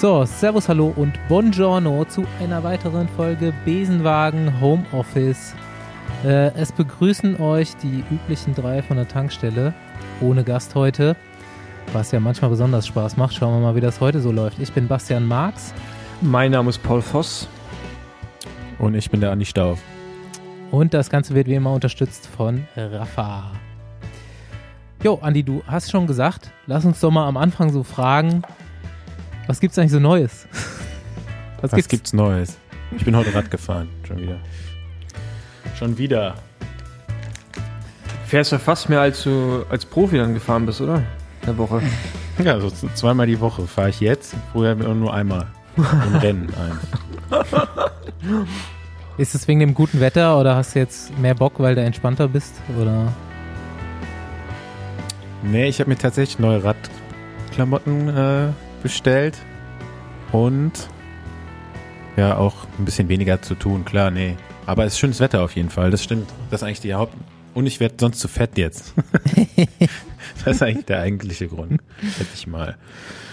So, Servus, Hallo und Buongiorno zu einer weiteren Folge Besenwagen Homeoffice. Äh, es begrüßen euch die üblichen drei von der Tankstelle, ohne Gast heute, was ja manchmal besonders Spaß macht. Schauen wir mal, wie das heute so läuft. Ich bin Bastian Marx. Mein Name ist Paul Voss. Und ich bin der Andi Stauf. Und das Ganze wird wie immer unterstützt von Rafa. Jo, Andi, du hast schon gesagt, lass uns doch mal am Anfang so fragen, was gibt's eigentlich so Neues? Was, was gibt's? gibt's Neues? Ich bin heute Rad gefahren, schon wieder. Schon wieder. Fährst ja fast mehr als du als Profi dann gefahren bist, oder? In der Woche. Ja, so zweimal die Woche fahre ich jetzt. Früher nur einmal. Im Rennen ein. Ist es wegen dem guten Wetter oder hast du jetzt mehr Bock, weil du entspannter bist? Oder? Nee, ich habe mir tatsächlich neue Radklamotten äh, bestellt und ja, auch ein bisschen weniger zu tun, klar, nee. Aber es ist schönes Wetter auf jeden Fall, das stimmt. Das ist eigentlich die Haupt... Und ich werde sonst zu fett jetzt. das ist eigentlich der eigentliche Grund, hätte ich mal.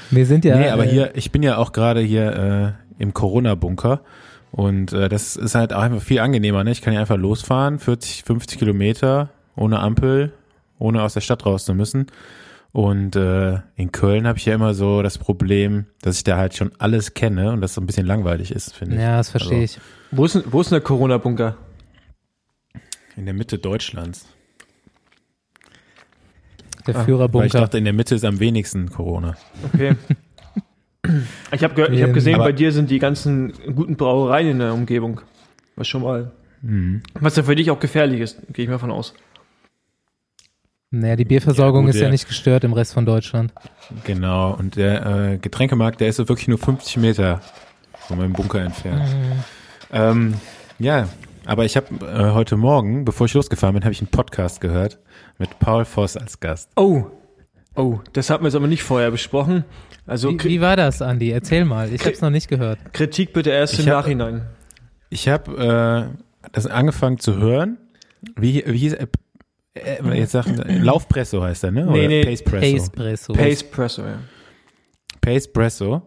Wir sind ja... Nee, aber äh, hier, ich bin ja auch gerade hier äh, im Corona-Bunker und äh, das ist halt auch einfach viel angenehmer, ne? Ich kann ja einfach losfahren, 40, 50 Kilometer, ohne Ampel, ohne aus der Stadt raus zu müssen. Und äh, in Köln habe ich ja immer so das Problem, dass ich da halt schon alles kenne und das so ein bisschen langweilig ist, finde ich. Ja, das verstehe also, ich. Wo ist, wo ist denn der Corona-Bunker? In der Mitte Deutschlands. Der ah, Führerbunker. Weil ich dachte, in der Mitte ist am wenigsten Corona. Okay. ich habe hab gesehen, Aber bei dir sind die ganzen guten Brauereien in der Umgebung. Was schon mal. Mhm. Was ja für dich auch gefährlich ist, gehe ich mal von aus. Naja, die Bierversorgung ja, gut, ist ja nicht gestört im Rest von Deutschland. Genau, und der äh, Getränkemarkt, der ist so wirklich nur 50 Meter von meinem Bunker entfernt. Mhm. Ähm, ja, aber ich habe äh, heute Morgen, bevor ich losgefahren bin, habe ich einen Podcast gehört mit Paul Voss als Gast. Oh, oh, das hatten wir jetzt aber nicht vorher besprochen. Also wie, wie war das, Andi? Erzähl mal, ich habe es noch nicht gehört. Kritik bitte erst ich im hab, Nachhinein. Ich habe äh, das angefangen zu hören. Wie, wie hieß äh, jetzt sagt Laufpresso heißt er, ne? Oder nee, nee. Pacepresso. Pacepresso. Pacepresso, ja. Pacepresso.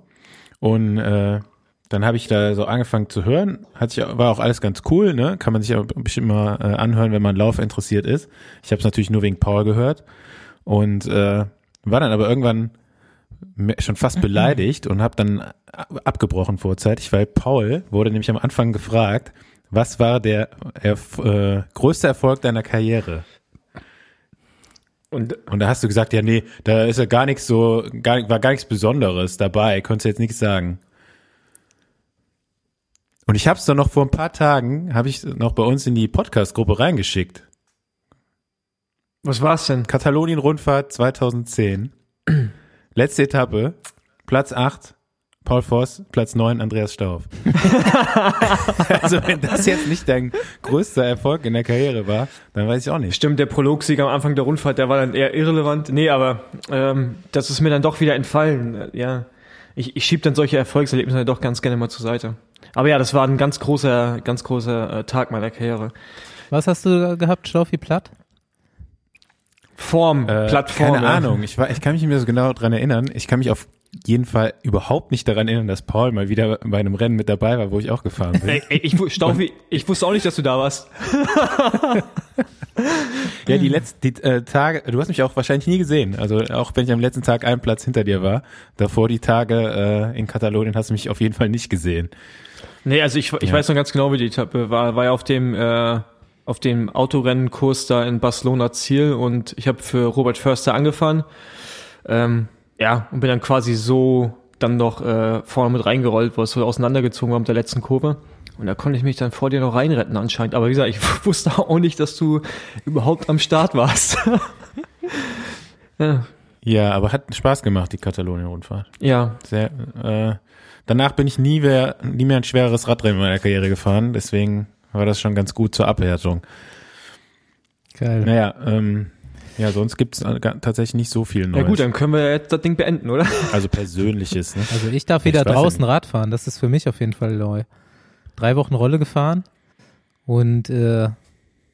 Und äh, dann habe ich da so angefangen zu hören. Hat sich, war auch alles ganz cool, ne? Kann man sich aber bestimmt mal äh, anhören, wenn man Lauf interessiert ist. Ich habe es natürlich nur wegen Paul gehört. Und äh, war dann aber irgendwann schon fast beleidigt und habe dann abgebrochen vorzeitig, weil Paul wurde nämlich am Anfang gefragt, was war der erf äh, größte Erfolg deiner Karriere? Und, und da hast du gesagt, ja, nee, da ist ja gar nichts so, gar, war gar nichts Besonderes dabei, konntest du jetzt nichts sagen. Und ich habe es dann noch vor ein paar Tagen, habe ich noch bei uns in die Podcast-Gruppe reingeschickt. Was war's denn? Katalonien-Rundfahrt 2010. Letzte Etappe, Platz 8, Paul Voss, Platz 9, Andreas Stauf. also wenn das jetzt nicht dein größter Erfolg in der Karriere war, dann weiß ich auch nicht. Stimmt, der Prologsieger am Anfang der Rundfahrt, der war dann eher irrelevant. Nee, aber ähm, das ist mir dann doch wieder entfallen. Ja, ich, ich schieb dann solche Erfolgserlebnisse dann doch ganz gerne mal zur Seite. Aber ja, das war ein ganz großer, ganz großer äh, Tag meiner Karriere. Was hast du gehabt, Staufi Platt? Form, äh, Plattform. Keine ja. Ahnung, ich, war, ich kann mich nicht mehr so genau dran erinnern. Ich kann mich auf jeden Fall überhaupt nicht daran erinnern, dass Paul mal wieder bei einem Rennen mit dabei war, wo ich auch gefahren bin. Ey, ich, Staufi, ich wusste auch nicht, dass du da warst. ja, die letzten die, äh, Tage, du hast mich auch wahrscheinlich nie gesehen. Also auch wenn ich am letzten Tag einen Platz hinter dir war, davor die Tage äh, in Katalonien hast du mich auf jeden Fall nicht gesehen. Nee, also ich, ich ja. weiß noch ganz genau, wie die Etappe war. War ja auf dem äh, auf dem Autorennenkurs da in Barcelona Ziel und ich habe für Robert Förster angefahren. Ähm, ja, und bin dann quasi so dann noch äh, vorne mit reingerollt, wo es so auseinandergezogen war mit der letzten Kurve. Und da konnte ich mich dann vor dir noch reinretten anscheinend. Aber wie gesagt, ich wusste auch nicht, dass du überhaupt am Start warst. ja. ja, aber hat Spaß gemacht, die Katalonien-Rundfahrt. Ja. Sehr, äh, danach bin ich nie mehr, nie mehr ein schwereres Radrennen in meiner Karriere gefahren. Deswegen war das schon ganz gut zur Abwertung. Geil. Naja, ähm, ja, sonst gibt's tatsächlich nicht so viel Neues. Ja gut, dann können wir jetzt das Ding beenden, oder? Also persönliches, ne? Also ich darf wieder ich draußen Rad fahren, das ist für mich auf jeden Fall neu. Drei Wochen Rolle gefahren und äh,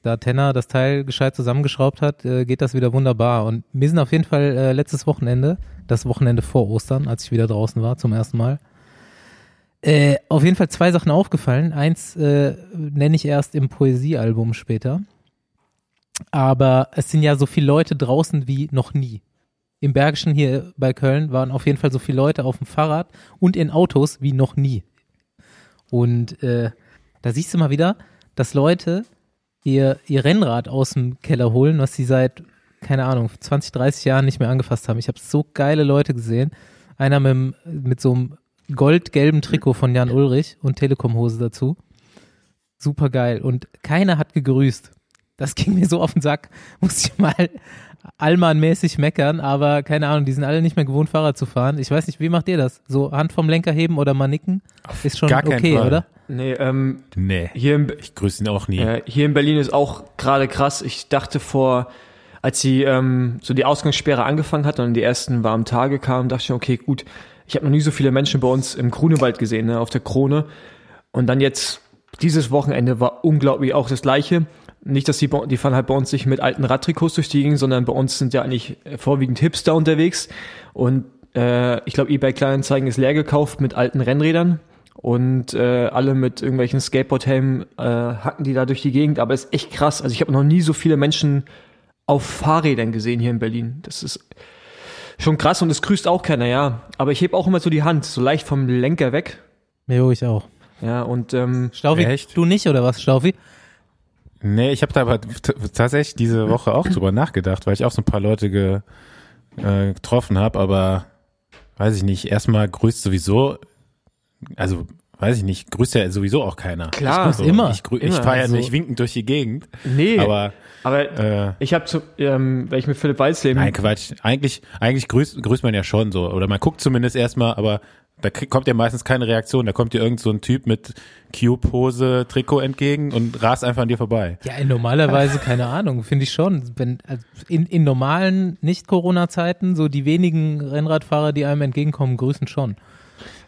da Tenner das Teil gescheit zusammengeschraubt hat, äh, geht das wieder wunderbar. Und wir sind auf jeden Fall äh, letztes Wochenende, das Wochenende vor Ostern, als ich wieder draußen war zum ersten Mal, Äh, auf jeden Fall zwei Sachen aufgefallen. Eins äh, nenne ich erst im Poesiealbum später. Aber es sind ja so viele Leute draußen wie noch nie. Im Bergischen hier bei Köln waren auf jeden Fall so viele Leute auf dem Fahrrad und in Autos wie noch nie. Und äh, da siehst du mal wieder, dass Leute ihr, ihr Rennrad aus dem Keller holen, was sie seit, keine Ahnung, 20, 30 Jahren nicht mehr angefasst haben. Ich habe so geile Leute gesehen. Einer mit, mit so einem goldgelben Trikot von Jan Ulrich und Telekom-Hose dazu. Super geil. Und keiner hat gegrüßt. Das ging mir so auf den Sack. Musste ich mal Allmann-mäßig meckern, aber keine Ahnung, die sind alle nicht mehr gewohnt, Fahrrad zu fahren. Ich weiß nicht, wie macht ihr das? So Hand vom Lenker heben oder mal nicken? Ist schon gar okay, Fall. oder? Nee, ähm, Nee. hier im, Ich grüße ihn auch nie. äh, hier in Berlin ist auch gerade krass. Ich dachte vor, als sie ähm, so die Ausgangssperre angefangen hat und die ersten warmen Tage kamen, dachte ich, okay, gut, ich habe noch nie so viele Menschen bei uns im Grunewald gesehen, ne, auf der Krone. Und dann jetzt, dieses Wochenende war unglaublich auch das Gleiche. Nicht, dass die, die fahren halt bei uns nicht mit alten Radtrikots durch die Gegend, sondern bei uns sind ja eigentlich vorwiegend Hipster unterwegs. Und äh, ich glaube, eBay Kleinanzeigen ist leer gekauft mit alten Rennrädern. Und äh, alle mit irgendwelchen Skateboardhelmen äh, hacken die da durch die Gegend. Aber ist echt krass. Also ich habe noch nie so viele Menschen auf Fahrrädern gesehen hier in Berlin. Das ist schon krass und es grüßt auch keiner, ja. Aber ich heb auch immer so die Hand, so leicht vom Lenker weg. Jo, ich auch. Ja, und ähm, Staufi, Echt? du nicht oder was, Staufi? Nee, ich habe da aber tatsächlich diese Woche auch drüber nachgedacht, weil ich auch so ein paar Leute ge, äh, getroffen habe, aber weiß ich nicht, erstmal grüßt sowieso, also weiß ich nicht, grüßt ja sowieso auch keiner. Klar, Also, immer. Ich, grü- ich Immer. fahre ja Also- nicht winkend durch die Gegend, nee, aber, aber äh, ich habe zu, ähm, weil ich mit Philipp Walzleben, nein, Quatsch. Eigentlich, eigentlich grüßt, grüßt man ja schon so. Oder man guckt zumindest erstmal, aber da kommt ja meistens keine Reaktion. Da kommt dir irgend so ein Typ mit Cube-Hose, Trikot entgegen und rast einfach an dir vorbei. Ja, in normalerweise, keine Ahnung, finde ich schon. Wenn, also in, in normalen Nicht-Corona-Zeiten, so die wenigen Rennradfahrer, die einem entgegenkommen, grüßen schon.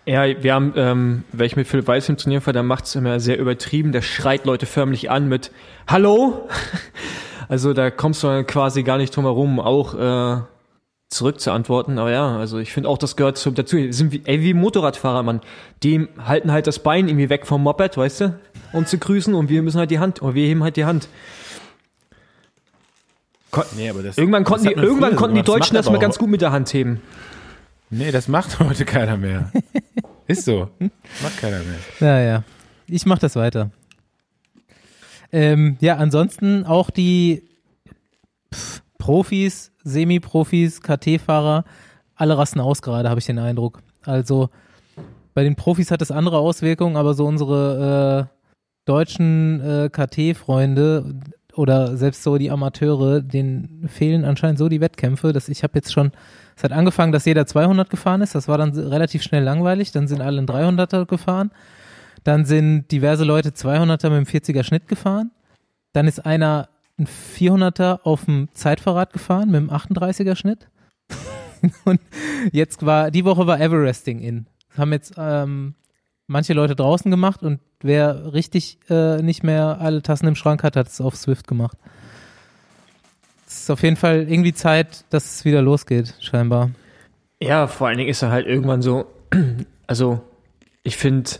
ja, wir haben, ähm, wenn ich mit Philipp Walzleben trainieren fahre, der macht's immer sehr übertrieben, der schreit Leute förmlich an mit Hallo! Also da kommst du dann quasi gar nicht drum herum, auch äh, zurück zu antworten. Aber ja, also ich finde auch, das gehört zu, dazu. Sind wie, ey, wie Motorradfahrer, Mann. Die halten halt das Bein irgendwie weg vom Moped, weißt du, um zu grüßen und wir müssen halt die Hand, oder wir heben halt die Hand. Kon Nee, aber das, irgendwann konnten das die, irgendwann konnten die. Deutschen macht das mal ganz gut mit der Hand heben. Nee, das macht heute keiner mehr. Ist so. Macht keiner mehr. Naja, ich mache das weiter. Ähm, ja, ansonsten auch die pff, Profis, Semi-Profis, KT-Fahrer, alle rasten aus gerade, habe ich den Eindruck. Also bei den Profis hat es andere Auswirkungen, aber so unsere äh, deutschen äh, KT-Freunde oder selbst so die Amateure, denen fehlen anscheinend so die Wettkämpfe, dass ich habe jetzt schon, es hat angefangen, dass jeder 200 gefahren ist, das war dann relativ schnell langweilig, dann sind alle ein 300er gefahren, dann sind diverse Leute 200er mit dem 40er Schnitt gefahren, dann ist einer ein 400er auf dem Zeitverrat gefahren mit dem 38er Schnitt und jetzt war, die Woche war Everesting in. Haben jetzt ähm, manche Leute draußen gemacht und wer richtig äh, nicht mehr alle Tassen im Schrank hat, hat es auf Swift gemacht. Es ist auf jeden Fall irgendwie Zeit, dass es wieder losgeht, scheinbar. Ja, vor allen Dingen ist er halt irgendwann so, also ich finde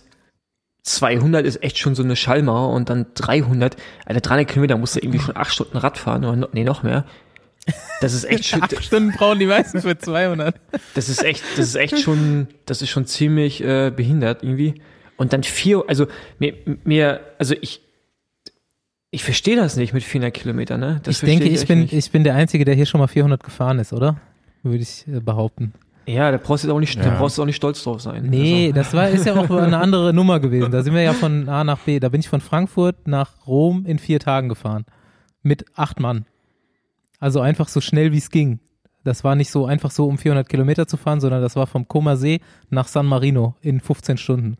200 ist echt schon so eine Schallmauer und dann 300, Alter, 300 Kilometer musst du irgendwie schon acht Stunden Rad fahren oder no, nee, noch mehr. Das ist echt schon, Acht Stunden brauchen die meisten für 200. das ist echt, das ist echt schon, das ist schon ziemlich äh, behindert irgendwie. Und dann vier, also mir, mir also ich, ich verstehe das nicht mit 400 Kilometern, ne? Das ich denke, ich bin, nicht. ich bin der Einzige, der hier schon mal 400 gefahren ist, oder? Würde ich äh, behaupten. Ja, da brauchst du auch nicht, da Ja. brauchst du auch nicht stolz drauf sein. Nee, Also, das war, ist ja auch eine andere Nummer gewesen. Da sind wir ja von A nach B. Da bin ich von Frankfurt nach Rom in vier Tagen gefahren. Mit acht Mann. Also einfach so schnell wie es ging. Das war nicht so einfach so, um 400 Kilometer zu fahren, sondern das war vom Koma See nach San Marino in 15 Stunden.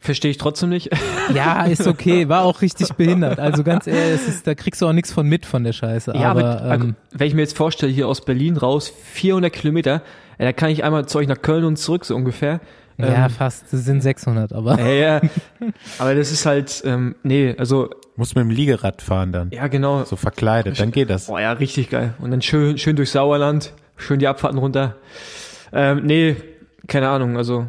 Verstehe ich trotzdem nicht. Ja, ist okay. War auch richtig behindert. Also ganz ehrlich, es ist, da kriegst du auch nichts von mit von der Scheiße. Ja, aber, aber, ähm, wenn ich mir jetzt vorstelle, hier aus Berlin raus, 400 Kilometer, ja, da kann ich einmal zu euch nach Köln und zurück, so ungefähr. ja, ähm, fast. Es sind 600, aber. Ja, ja. aber das ist halt, ähm, nee, also, Muss mit dem Liegerad fahren dann. ja, genau. So verkleidet, dann geht das. Boah, ja, richtig geil. Und dann schön, schön durch Sauerland, schön die Abfahrten runter. Ähm, nee, keine Ahnung, also,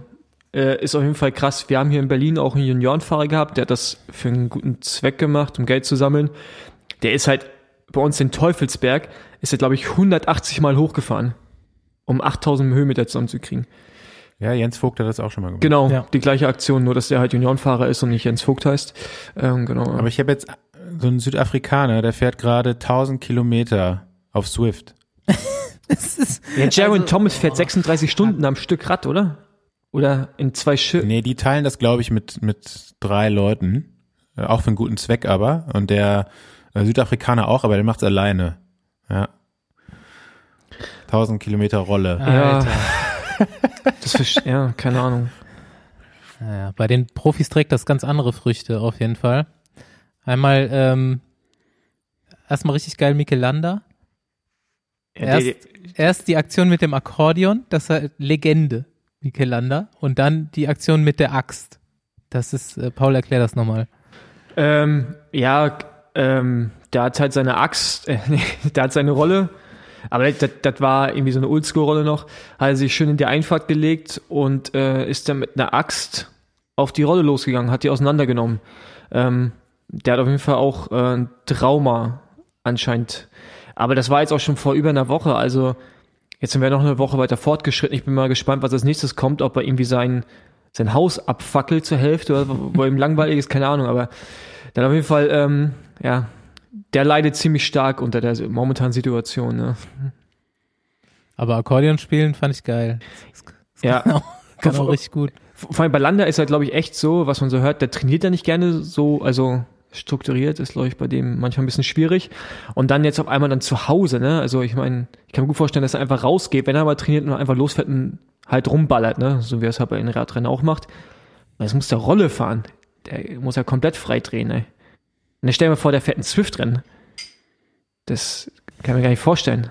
äh, ist auf jeden Fall krass. Wir haben hier in Berlin auch einen Juniorenfahrer gehabt, der hat das für einen guten Zweck gemacht, um Geld zu sammeln. Der ist halt bei uns in Teufelsberg, ist er, glaube ich, 180 Mal hochgefahren, um 8000 Höhenmeter zusammenzukriegen. Ja, Jens Vogt hat das auch schon mal gemacht. Genau, Ja. die gleiche Aktion, nur dass der halt Juniorenfahrer ist und nicht Jens Vogt heißt. Ähm, genau. Aber ich habe jetzt so einen Südafrikaner, der fährt gerade 1000 Kilometer auf Swift. Es ist, ja, Jaron also- Thomas fährt 36 Stunden am Stück Rad, oder? Oder in zwei Schiffen. Nee, die teilen das, glaube ich, mit, mit drei Leuten. Äh, Auch für einen guten Zweck aber. Und der äh, Südafrikaner auch, aber der macht's alleine. Ja. 1000 Kilometer Rolle. Ja. Alter. Das versch- ja, keine Ahnung. Naja, bei den Profis trägt das ganz andere Früchte auf jeden Fall. Einmal ähm, erstmal richtig geil Mikelander. Ja, Erst, erst die Aktion mit dem Akkordeon, das ist halt Legende, Mikelander. Und dann die Aktion mit der Axt. Das ist, äh, Paul, erklär das nochmal. Ähm, ja, ähm, der hat halt seine Axt, äh, nee, der hat seine Rolle, aber das, das war irgendwie so eine Oldschool-Rolle noch, hat er sich schön in die Einfahrt gelegt und äh, ist dann mit einer Axt auf die Rolle losgegangen, hat die auseinandergenommen. Ähm, der hat auf jeden Fall auch äh, ein Trauma anscheinend. Aber das war jetzt auch schon vor über einer Woche, also jetzt sind wir noch eine Woche weiter fortgeschritten. Ich bin mal gespannt, was als nächstes kommt, ob er irgendwie sein, sein Haus abfackelt zur Hälfte oder wo ihm langweilig ist, keine Ahnung, aber dann auf jeden Fall, ähm, ja, der leidet ziemlich stark unter der momentanen Situation. Ne? Aber Akkordeon spielen fand ich geil. Ja, Kann auch, kann auch richtig gut. vor allem bei Landa ist halt, glaube ich, echt so, was man so hört, der trainiert ja nicht gerne so, also strukturiert ist, glaube ich, bei dem manchmal ein bisschen schwierig. Und dann jetzt auf einmal dann zu Hause, ne? Also ich meine, ich kann mir gut vorstellen, dass er einfach rausgeht, wenn er mal trainiert und einfach losfährt und halt rumballert, ne? So wie er es halt bei den Radrennen auch macht. Jetzt muss der Rolle fahren. Der muss ja komplett frei drehen, ey. Und dann stell dir mal vor, der fährt ein Swift-Rennen. Das kann ich mir gar nicht vorstellen.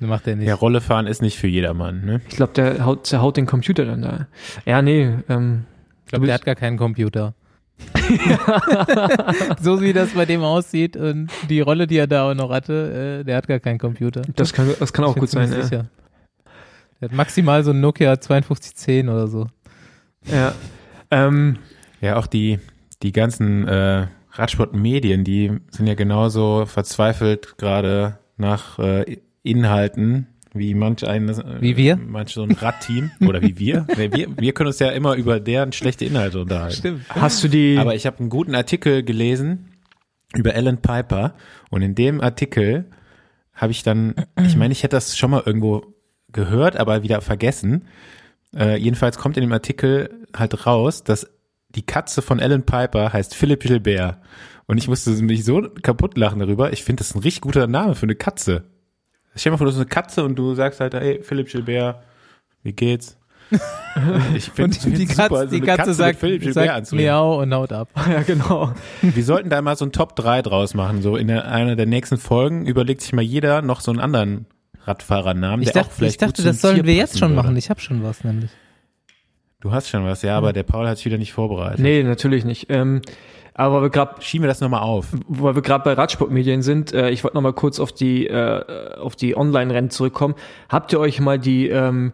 Das macht er nicht. Ja, Rolle fahren ist nicht für jedermann, ne? Ich glaube, der haut, zerhaut den Computer dann da. Ja, nee, ähm, ich glaube, der hat gar keinen Computer. so wie das bei dem aussieht und die Rolle, die er da auch noch hatte, äh, der hat gar keinen Computer. das kann, das kann auch gut sein. Ja. sicher. Der hat maximal so ein Nokia 5210 oder so. ja. Ähm, Ja, auch die, die ganzen äh, Radsportmedien, die sind ja genauso verzweifelt gerade nach äh, Inhalten, wie manch ein äh, Wie wir? manch so ein Radteam oder wie wir. Nee, wir. Wir können uns ja immer über deren schlechte Inhalte unterhalten. Stimmt. hast du die? Aber ich habe einen guten Artikel gelesen über Alan Piper und in dem Artikel habe ich dann, ich meine, ich hätte das schon mal irgendwo gehört, aber wieder vergessen. Äh, jedenfalls kommt in dem Artikel halt raus, dass die Katze von Alan Piper heißt Philipp Gilbert. Und ich musste mich so kaputt lachen darüber. Ich finde das ein richtig guter Name für eine Katze. Stell dir mal vor, du hast eine Katze und du sagst halt, hey, Philipp Gilbert, wie geht's? Und ich find- Und die, find's Katze, super, so die eine Katze, mit sagt, Philipp Gilbert sagt miau und haut ab. ja, genau. Wir sollten da mal so ein Top 3 draus machen. So in der, einer der nächsten Folgen überlegt sich mal jeder noch so einen anderen Radfahrernamen, Ich der auch dachte, vielleicht ich dachte das sollen Tier wir jetzt schon würde. machen. Ich habe schon was nämlich. Du hast schon was, ja, aber der Paul hat sich wieder nicht vorbereitet. Nee, natürlich nicht. Ähm, aber wir gerade Schieben wir das nochmal auf. weil wir gerade bei Radsportmedien sind, äh, ich wollte noch mal kurz auf die äh, die Online-Rennen zurückkommen. Habt ihr euch mal die ähm,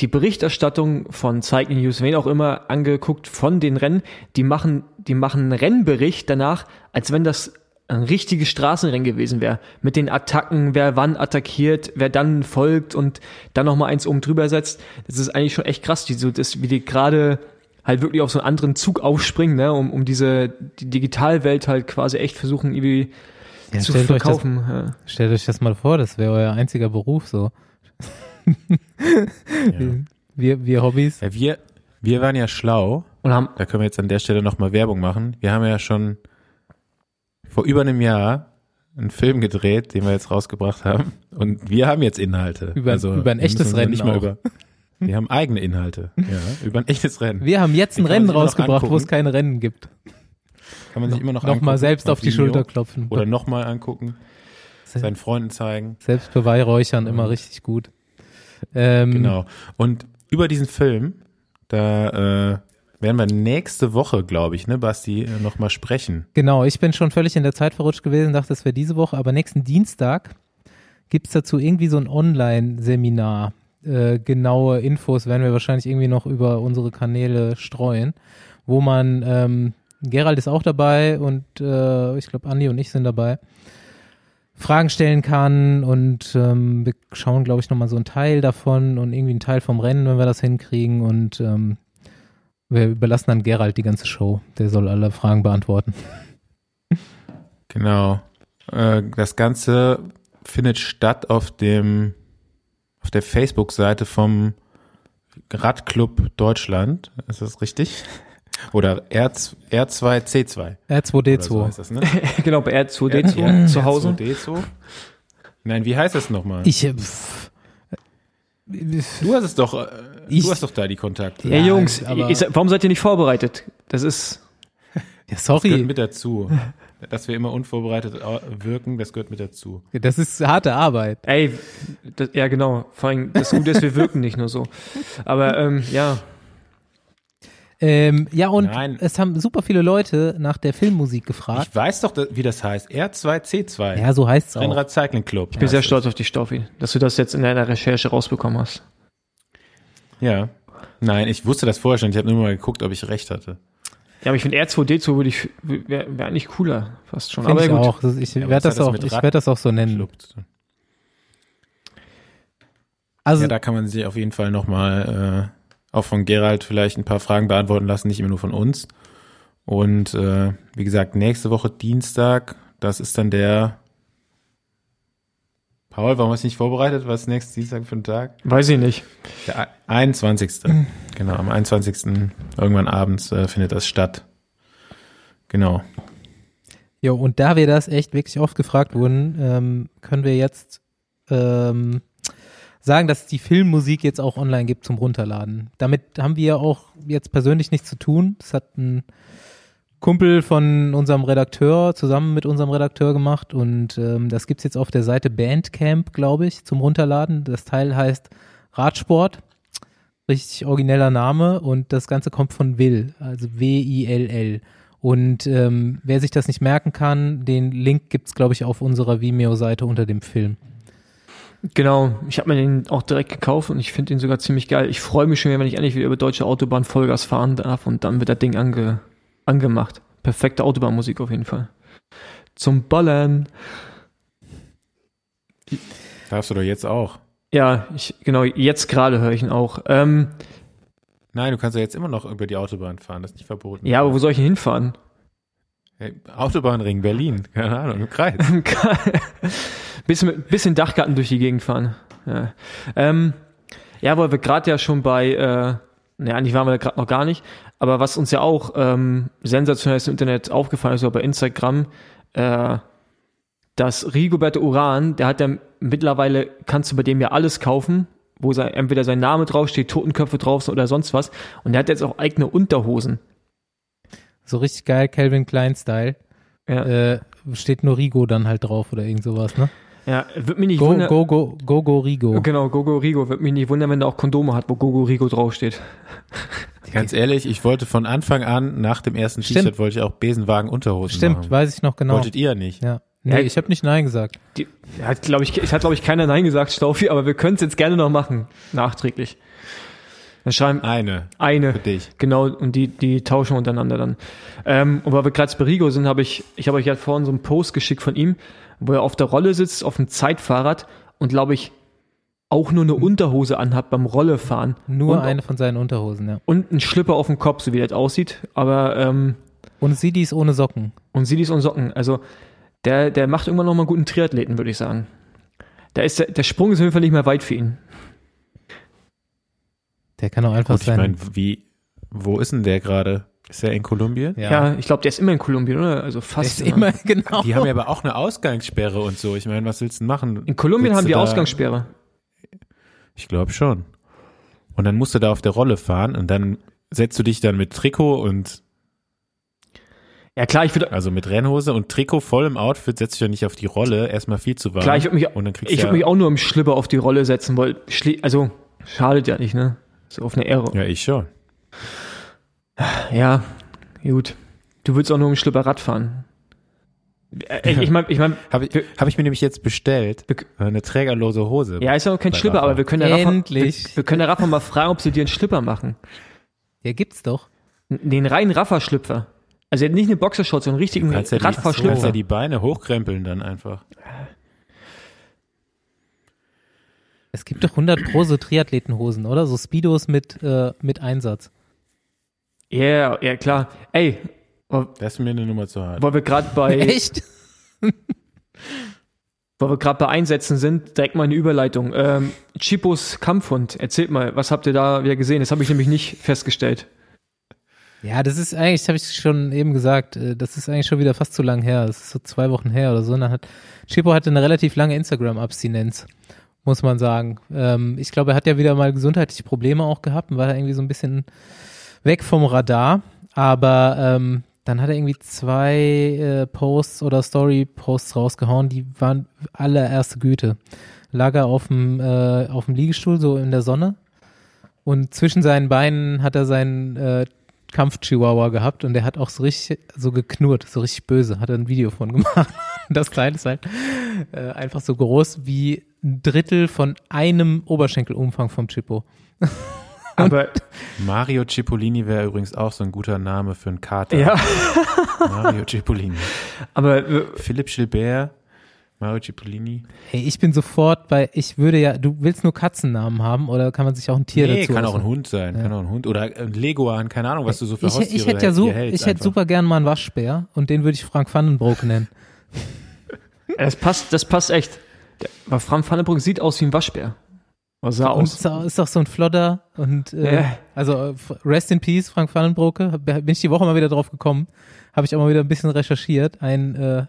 die Berichterstattung von Cycling News, wen auch immer, angeguckt von den Rennen? Die machen die machen einen Rennbericht danach, als wenn das ein richtiges Straßenrennen gewesen wäre. Mit den Attacken, wer wann attackiert, wer dann folgt und dann noch mal eins oben drüber setzt. Das ist eigentlich schon echt krass, die, so, das, wie die gerade halt wirklich auf so einen anderen Zug aufspringen, ne, um, um diese die Digitalwelt halt quasi echt versuchen, irgendwie Ja, zu stellt, euch das, verkaufen. ja. stellt euch das mal vor, das wäre euer einziger Beruf so. Ja. Wir, wir Hobbys. Ja, wir, wir waren ja schlau. Und haben, Da können wir jetzt an der Stelle nochmal Werbung machen. Wir haben ja schon vor über einem Jahr einen Film gedreht, den wir jetzt rausgebracht haben. Und wir haben jetzt Inhalte. Über- also, über ein echtes Rennen Nicht mal auch. über, wir haben eigene Inhalte. Ja, über ein echtes Rennen. Wir haben jetzt ein Die Rennen rausgebracht, wo es keine Rennen gibt. Kann man sich immer noch Nochmal selbst auf die Vimeo. Schulter klopfen. Oder nochmal angucken, seinen Freunden zeigen. Selbst beweihräuchern, immer richtig gut. Ähm, Genau. Und über diesen Film, da äh, werden wir nächste Woche, glaube ich, ne, Basti, äh, nochmal sprechen. Genau, ich bin schon völlig in der Zeit verrutscht gewesen, dachte, das wäre diese Woche, aber nächsten Dienstag gibt's dazu irgendwie so ein Online-Seminar. Äh, genaue Infos werden wir wahrscheinlich irgendwie noch über unsere Kanäle streuen, wo man, ähm, Gerald ist auch dabei und äh, ich glaube Andi und ich sind dabei, Fragen stellen kann und ähm, wir schauen, glaube ich, nochmal so einen Teil davon und irgendwie einen Teil vom Rennen, wenn wir das hinkriegen und ähm, wir überlassen dann Gerald die ganze Show. Der soll alle Fragen beantworten. Genau. Äh, das Ganze findet statt auf dem auf der Facebook-Seite vom Radclub Deutschland. Ist das richtig? Oder R, R2C2. R2D2. So heißt das, ne? genau, bei R2D2 zu Hause. R2D2. Nein, wie heißt das nochmal? Ich, äh, pff, Du hast es doch, äh, Ich- du hast doch da die Kontakte. Ja, Ja, Jungs, aber- ihr, warum seid ihr nicht vorbereitet? Das ist, ja, Das sorry, gehört mit dazu. Dass wir immer unvorbereitet au- wirken, das gehört mit dazu. das ist harte Arbeit. ey, das, ja genau, vor allem das Gute ist, wir wirken nicht nur so. Aber ähm, ja, Ähm, ja, und Nein. es haben super viele Leute nach der Filmmusik gefragt. Ich weiß doch, wie das heißt. R2C2. Ja, so heißt es auch. Rennrad Cycling Club. ich bin sehr stolz auf dich, Stoffi, dass du das jetzt in deiner Recherche rausbekommen hast. Ja. Nein, ich wusste das vorher schon. Ich habe nur mal geguckt, ob ich recht hatte. Ja, aber ich finde R2D2 würde ich wäre wär eigentlich cooler, fast schon. Finde aber ich gut. auch. Ich Ja, werde das, das auch, ich Rad- werd das auch so nennen. Club. Also, Ja, da kann man sich auf jeden Fall nochmal äh, auch von Gerald vielleicht ein paar Fragen beantworten lassen, nicht immer nur von uns. Und äh, wie gesagt, nächste Woche Dienstag, das ist dann der Paul, warum hast du nicht vorbereitet? Was ist nächsten Dienstag für ein Tag? Weiß ich nicht. Der 21. genau, am 21. irgendwann abends äh, findet das statt. Genau. Jo, und da wir das echt wirklich oft gefragt wurden, ähm, können wir jetzt ähm, sagen, dass es die Filmmusik jetzt auch online gibt zum Runterladen. Damit haben wir auch jetzt persönlich nichts zu tun. Das hat ein Kumpel von unserem Redakteur zusammen mit unserem Redakteur gemacht und ähm, das gibt's jetzt auf der Seite Bandcamp, glaube ich, zum Runterladen. Das Teil heißt Radsport. Richtig origineller Name und das Ganze kommt von Will, also W-I-L-L. Und ähm, wer sich das nicht merken kann, den Link gibt's glaube ich, auf unserer Vimeo-Seite unter dem Film. Genau, ich habe mir den auch direkt gekauft und ich finde den sogar ziemlich geil. Ich freue mich schon, wenn ich endlich wieder über deutsche Autobahn Vollgas fahren darf und dann wird das Ding ange, angemacht. Perfekte Autobahnmusik auf jeden Fall. Zum Ballern. Darfst du doch jetzt auch. Ja, ich, genau, jetzt gerade höre ich ihn auch. Ähm, Nein, du kannst ja jetzt immer noch über die Autobahn fahren, das ist nicht verboten. ja, aber wo soll ich hinfahren? Hey, Autobahnring Berlin, keine Ahnung, im Kreis. bisschen, bisschen Dachgarten durch die Gegend fahren. Ja, ähm, ja weil wir gerade ja schon bei, äh, naja, eigentlich waren wir gerade noch gar nicht, aber was uns ja auch ähm, sensationell ist im Internet aufgefallen ist, oder bei Instagram, äh, dass Rigoberto Uran, der hat ja mittlerweile, kannst du bei dem ja alles kaufen, wo sein, entweder sein Name draufsteht, Totenköpfe drauf sind oder sonst was. Und der hat jetzt auch eigene Unterhosen. So richtig geil, Calvin Klein Style. Ja, Äh, steht nur Rigo dann halt drauf oder irgend sowas, ne? ja wird mich nicht Go, wundern. go, go, go, go, Rigo. Genau, Gogo Rigo. Wird mich nicht wundern, wenn er auch Kondome hat, wo Gogo Rigo draufsteht. Ganz ehrlich, ich wollte von Anfang an, nach dem ersten. T-Shirt, wollte ich auch Besenwagen Unterhosen Stimmt, machen. weiß ich noch genau. Wolltet ihr nicht? Ja. Nee, Ja. ich habe nicht Nein gesagt. Die, hat, glaube ich, es hat, glaube ich, keiner Nein gesagt, Staufi, aber wir können es jetzt gerne noch machen, nachträglich. Dann schreiben Eine eine, für dich. genau, und die, die tauschen wir untereinander dann. Ähm, und weil wir gerade bei Rigo sind, habe ich, ich habe euch ja vorhin so einen Post geschickt von ihm, wo er auf der Rolle sitzt, auf dem Zeitfahrrad und glaube ich, auch nur eine Unterhose anhat beim Rollefahren. Nur und, eine von seinen Unterhosen, ja. Und ein Schlipper auf dem Kopf, so wie das aussieht. Aber, ähm, Und ist ohne Socken. und Sidis und Socken. Also der, der macht irgendwann noch mal einen guten Triathleten, würde ich sagen. Da ist der, der Sprung ist auf jeden Fall nicht mehr weit für ihn. Der kann auch einfach Gut, ich sein. meine, wie, wo ist denn der gerade? Ist er in Kolumbien? Ja, ich glaube, der ist immer in Kolumbien, oder? Also Der fast ist immer, genau. Die haben ja aber auch eine Ausgangssperre und so. Ich meine, was willst du denn machen? In Kolumbien Willst haben die Ausgangssperre. Ich glaube schon. Und dann musst du da auf der Rolle fahren und dann setzt du dich dann mit Trikot und Ja, klar, ich würde also mit Rennhose und Trikot voll im Outfit setzt dich ja nicht auf die Rolle, erstmal viel zu warm. klar, ich würde mich, und dann kriegst ich du würd mich auch nur im Schlipper auf die Rolle setzen, weil also schadet ja nicht, ne? So auf eine Ehre. ja, ich schon. Ja, gut. Du würdest auch nur im Schlipper Rad fahren. Äh, ich meine, ich mein, Habe ich, hab ich mir nämlich jetzt bestellt. Eine trägerlose Hose. ja, ist ja auch kein Schlipper, Rafa. aber wir können der Rafa, wir, Endlich. wir können der Rafa mal fragen, ob sie dir einen Schlipper machen. Ja, gibt's doch. Den reinen Rafa-Schlüpfer. Also nicht eine Boxershorts, sondern einen richtigen ja, die, du kannst Radfahrschlüpfer. ja die Beine hochkrempeln dann einfach. Es gibt doch 100 pro so Triathletenhosen, oder? So Speedos mit, äh, mit Einsatz. Ja, yeah, ja klar. Ey, Das ist mir eine Nummer zu hart. weil wir gerade bei, Echt? weil wir gerade bei Einsätzen sind, direkt mal eine Überleitung. Ähm, Chipos Kampfhund, erzählt mal, was habt ihr da wieder gesehen? Das habe ich nämlich nicht festgestellt. Ja, das ist eigentlich, das habe ich schon eben gesagt, äh, das ist eigentlich schon wieder fast zu lang her. Das ist so zwei Wochen her oder so. Und dann hat, Chipo hatte eine relativ lange Instagram-Abstinenz, muss man sagen. Ähm, ich glaube, er hat ja wieder mal gesundheitliche Probleme auch gehabt und war da irgendwie so ein bisschen weg vom Radar. Aber ähm, dann hat er irgendwie zwei äh, Posts oder Story-Posts rausgehauen, die waren allererste Güte. Lag er auf dem, äh, auf dem Liegestuhl, so in der Sonne. Und zwischen seinen Beinen hat er seinen äh, Kampf-Chihuahua gehabt und der hat auch so richtig so geknurrt, so richtig böse, hat er ein Video von gemacht. Das Teil ist halt äh, einfach so groß wie ein Drittel von einem Oberschenkelumfang vom Chippo. Aber Mario Cipollini wäre übrigens auch so ein guter Name für einen Kater. ja, Mario Cipollini. aber äh, Philipp Gilbert, Mario Cipollini. Hey, ich bin sofort bei, ich würde ja, du willst nur Katzennamen haben oder kann man sich auch ein Tier Nee, dazu kann auch ein? Hund sein, kann auch ein Hund. Oder ein Leguan, keine Ahnung, was du so für Ich, Haustiere ich hätte ja so, hältst ich hätte einfach. super gern mal einen Waschbär und den würde ich Frank Vandenbroek nennen. das passt, das passt echt. Der, aber Frank Vandenbroek sieht aus wie ein Waschbär. Was sah Und aus? ist auch- ist doch so ein Flodder und äh, Ja. also äh, Rest in Peace, Frank Vandenbroeke. Hab- Bin ich die Woche mal wieder drauf gekommen. Habe ich auch mal wieder ein bisschen recherchiert. Ein äh,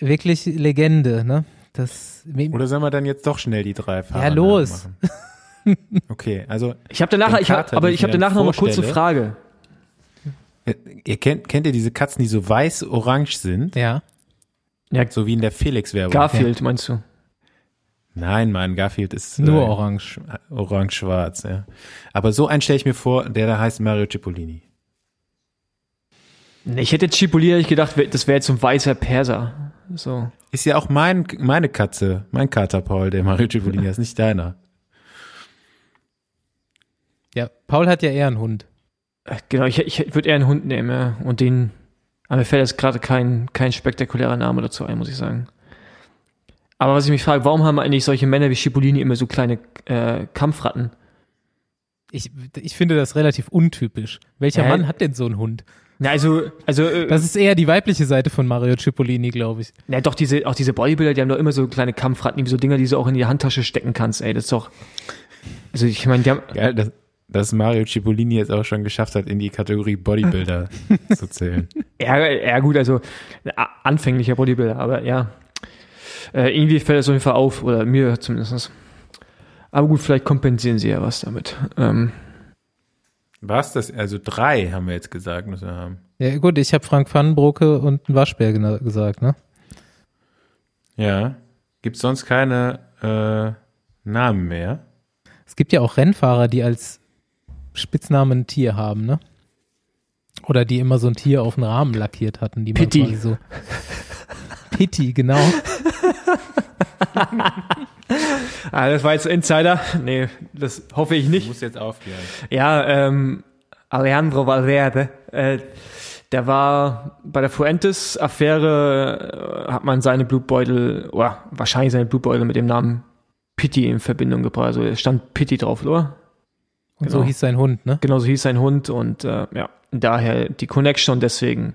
wirklich Legende, ne? Das Oder sollen wir dann jetzt doch schnell die drei Fahrer Ja, los. Okay, also Ich habe danach, Den ich hab, aber ich habe danach noch mal kurz eine. Frage. äh, ihr kennt, kennt ihr diese Katzen, die so weiß-orange sind? ja. Ja, So wie in der Felix-Werbung. Garfield meinst du? Nein, Mann, Garfield ist Nur äh, orange. orange-schwarz, ja. Aber so einen stelle ich mir vor, der da heißt Mario Cipollini. Ich hätte Chipolier ich gedacht, das wäre jetzt so ein weißer Perser. So. Ist ja auch mein, meine Katze, mein Kater Paul, der Mario Cipollini ist, nicht deiner. Ja, Paul hat ja eher einen Hund. Äh, Genau, ich, ich würde eher einen Hund nehmen, ja. Und den, aber mir fällt jetzt gerade kein, kein spektakulärer Name dazu ein, muss ich sagen. Aber was ich mich frage, warum haben eigentlich solche Männer wie Schipolini immer so kleine äh, Kampfratten? Ich, ich finde das relativ untypisch. Welcher Hä? Mann hat denn so einen Hund? Na, also, also, äh, Das ist eher die weibliche Seite von Mario Cipollini, glaube ich. na doch, diese, auch diese Bodybuilder, die haben doch immer so kleine Kampfratten, so Dinger, die du auch in die Handtasche stecken kannst, ey, das ist doch, also ich meine, die haben, Geil, dass, dass Mario Cipollini jetzt auch schon geschafft hat, in die Kategorie Bodybuilder zu zählen. Ja, ja gut, also anfänglicher Bodybuilder, aber ja. Äh, irgendwie fällt es auf jeden Fall auf, oder mir zumindest. Aber gut, vielleicht kompensieren sie ja was damit. Ähm, Was? Das, also drei haben wir jetzt gesagt, müssen wir haben. Ja, gut, ich habe Frank Vandenbroeke und einen Waschbär gesagt, ne? Ja. Gibt's sonst keine äh, Namen mehr? Es gibt ja auch Rennfahrer, die als Spitznamen ein Tier haben, ne? Oder die immer so ein Tier auf den Rahmen lackiert hatten, die man Pitti. so. Pitti, genau. ah, das war jetzt Insider. Nee, das hoffe ich Du nicht. musst jetzt aufklären. Ja, ähm, Alejandro Valverde, äh, der war bei der Fuentes-Affäre, äh, hat man seine Blutbeutel, oder wahrscheinlich seine Blutbeutel mit dem Namen Pitti in Verbindung gebracht. Also es stand Pitti drauf, oder? Und Genau. so hieß sein Hund, ne? Genauso hieß sein Hund und äh, ja, daher die Connection und deswegen,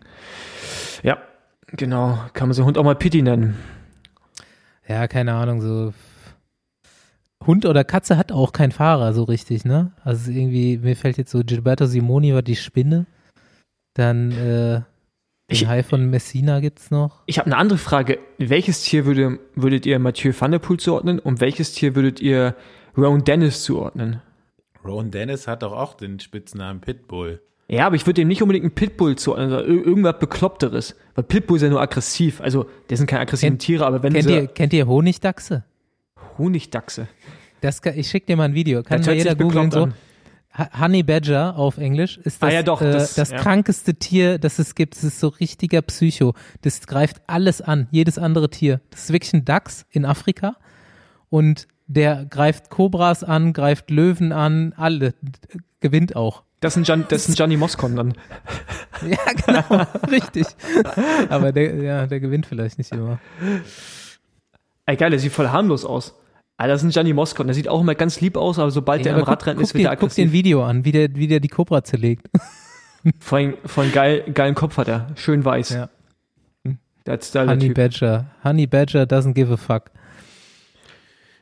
genau, kann man seinen Hund auch mal Pitti nennen. Ja, keine Ahnung, so. Hund oder Katze hat auch kein Fahrer so richtig, ne? Also irgendwie, mir fällt jetzt so, Gilberto Simoni war die Spinne. Dann, äh, den Ich- Hai von Messina gibt's noch. Ich habe eine andere Frage. Welches Tier würde, würdet ihr Mathieu van der Poel zuordnen und welches Tier würdet ihr Rowan Dennis zuordnen? Rowan Dennis hat doch auch den Spitznamen Pitbull. Ja, aber ich würde ihm nicht unbedingt einen Pitbull sondern ir- irgendwas Bekloppteres. Weil Pitbull ist ja nur aggressiv. Also, der sind keine aggressiven Kennt- Tiere, aber wenn Kennt sie ihr, kennt ihr Honigdachse? Honigdachse. Das kann, ich schick dir mal ein Video. Kann Das mal jeder googeln so. Honey Badger auf Englisch ist das, Ah ja, doch, äh, das- das, ja. krankeste Tier, das es gibt. Das ist so richtiger Psycho. Das greift alles an, jedes andere Tier. Das ist wirklich ein Dachs in Afrika und der greift Kobras an, greift Löwen an, alle, gewinnt auch. Das ist ein, Gian, das ist ein Gianni Moscon dann. Ja, genau, richtig. Aber der, ja, der gewinnt vielleicht nicht immer. Ey, geil, der sieht voll harmlos aus. Alter, das ist ein Gianni Moscon. Der sieht auch immer ganz lieb aus, aber sobald Ja, der im aber Radrennen guck, ist, wird er dir, guck dir ein aggressiv. Video an, wie der, wie der die Kobra zerlegt. Vor allem, vor allem geil, geilen Kopf hat er. Schön weiß. Ja. Honey Typ. Badger. Honey Badger doesn't give a fuck.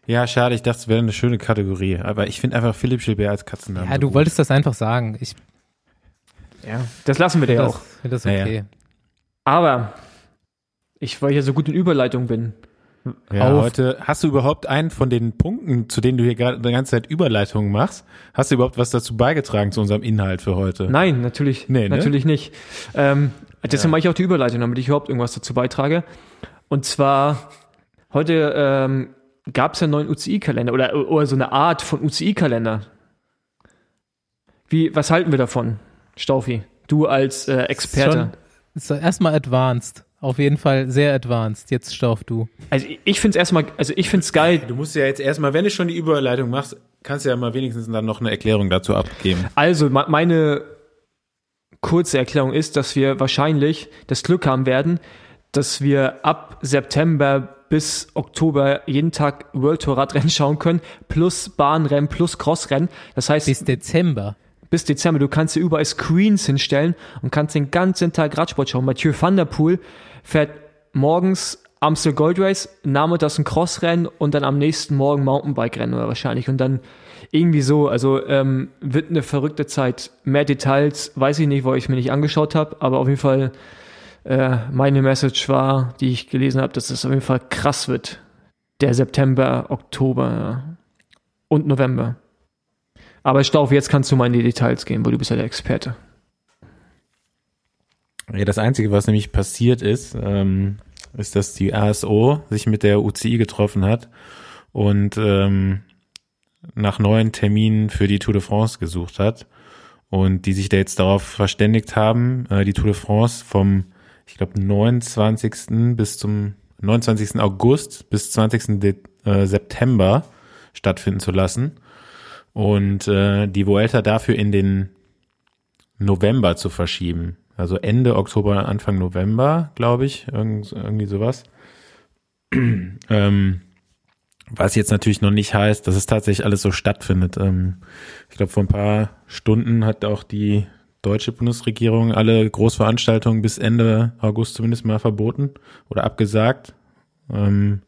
Ja, schade, ich dachte, es wäre eine schöne Kategorie. Aber ich finde einfach Philipp Gilbert als Katzennamen. Ja, so du gut. wolltest das einfach sagen. Ich Ja, das lassen wir dir ja das, auch. finde das Ja, ja. okay. Aber ich, weil ich ja so gut in Überleitung bin. Ja, heute, hast du überhaupt einen von den Punkten, zu denen du hier gerade die ganze Zeit Überleitungen machst, hast du überhaupt was dazu beigetragen zu unserem Inhalt für heute? Nein, natürlich, Nee, ne? natürlich nicht. Ähm, deswegen mache ich auch die Überleitung, damit ich überhaupt irgendwas dazu beitrage. Und zwar, heute ähm, gab es ja einen neuen UCI-Kalender oder, oder so eine Art von UCI-Kalender. Wie, was halten wir davon, Staufi? Du als äh, Experte. Schon, ist erstmal advanced. Auf jeden Fall sehr advanced. Jetzt stauf du. Also ich- finde es erstmal, also ich finde es geil. Du musst ja jetzt erstmal, wenn du schon die Überleitung machst, kannst du ja mal wenigstens dann noch eine Erklärung dazu abgeben. Also me- meine kurze Erklärung ist, dass wir wahrscheinlich das Glück haben werden, dass wir ab September bis Oktober jeden Tag World Tour Radrennen schauen können, plus Bahnrennen, plus Crossrennen. Das heißt, Bis Dezember. bis Dezember, du kannst dir überall Screens hinstellen und kannst den ganzen Tag Radsport schauen. Mathieu van der Poel fährt morgens Amstel Gold Race, nachmittags ein Crossrennen und dann am nächsten Morgen Mountainbike-Rennen oder wahrscheinlich. Und dann irgendwie so, also ähm, wird eine verrückte Zeit. Mehr Details weiß ich nicht, weil ich mir nicht angeschaut habe, aber auf jeden Fall äh, meine Message war, die ich gelesen habe, dass es auf jeden Fall krass wird. Der September, Oktober und November. Aber Stauf, jetzt kannst du mal in die Details gehen, weil du bist ja der Experte. Ja, das Einzige, was nämlich passiert ist, ähm, ist, dass die ASO sich mit der UCI getroffen hat und ähm, nach neuen Terminen für die Tour de France gesucht hat und die sich da jetzt darauf verständigt haben, äh, die Tour de France vom, ich glaube, 29. bis zum 29. August bis 20. De äh, September stattfinden zu lassen und äh, die Vuelta dafür in den November zu verschieben. Also Ende Oktober, Anfang November, glaube ich, irgend, irgendwie sowas. ähm, was jetzt natürlich noch nicht heißt, dass es tatsächlich alles so stattfindet. Ähm, ich glaube, vor ein paar Stunden hat auch die deutsche Bundesregierung alle Großveranstaltungen bis Ende August zumindest mal verboten oder abgesagt. Ähm,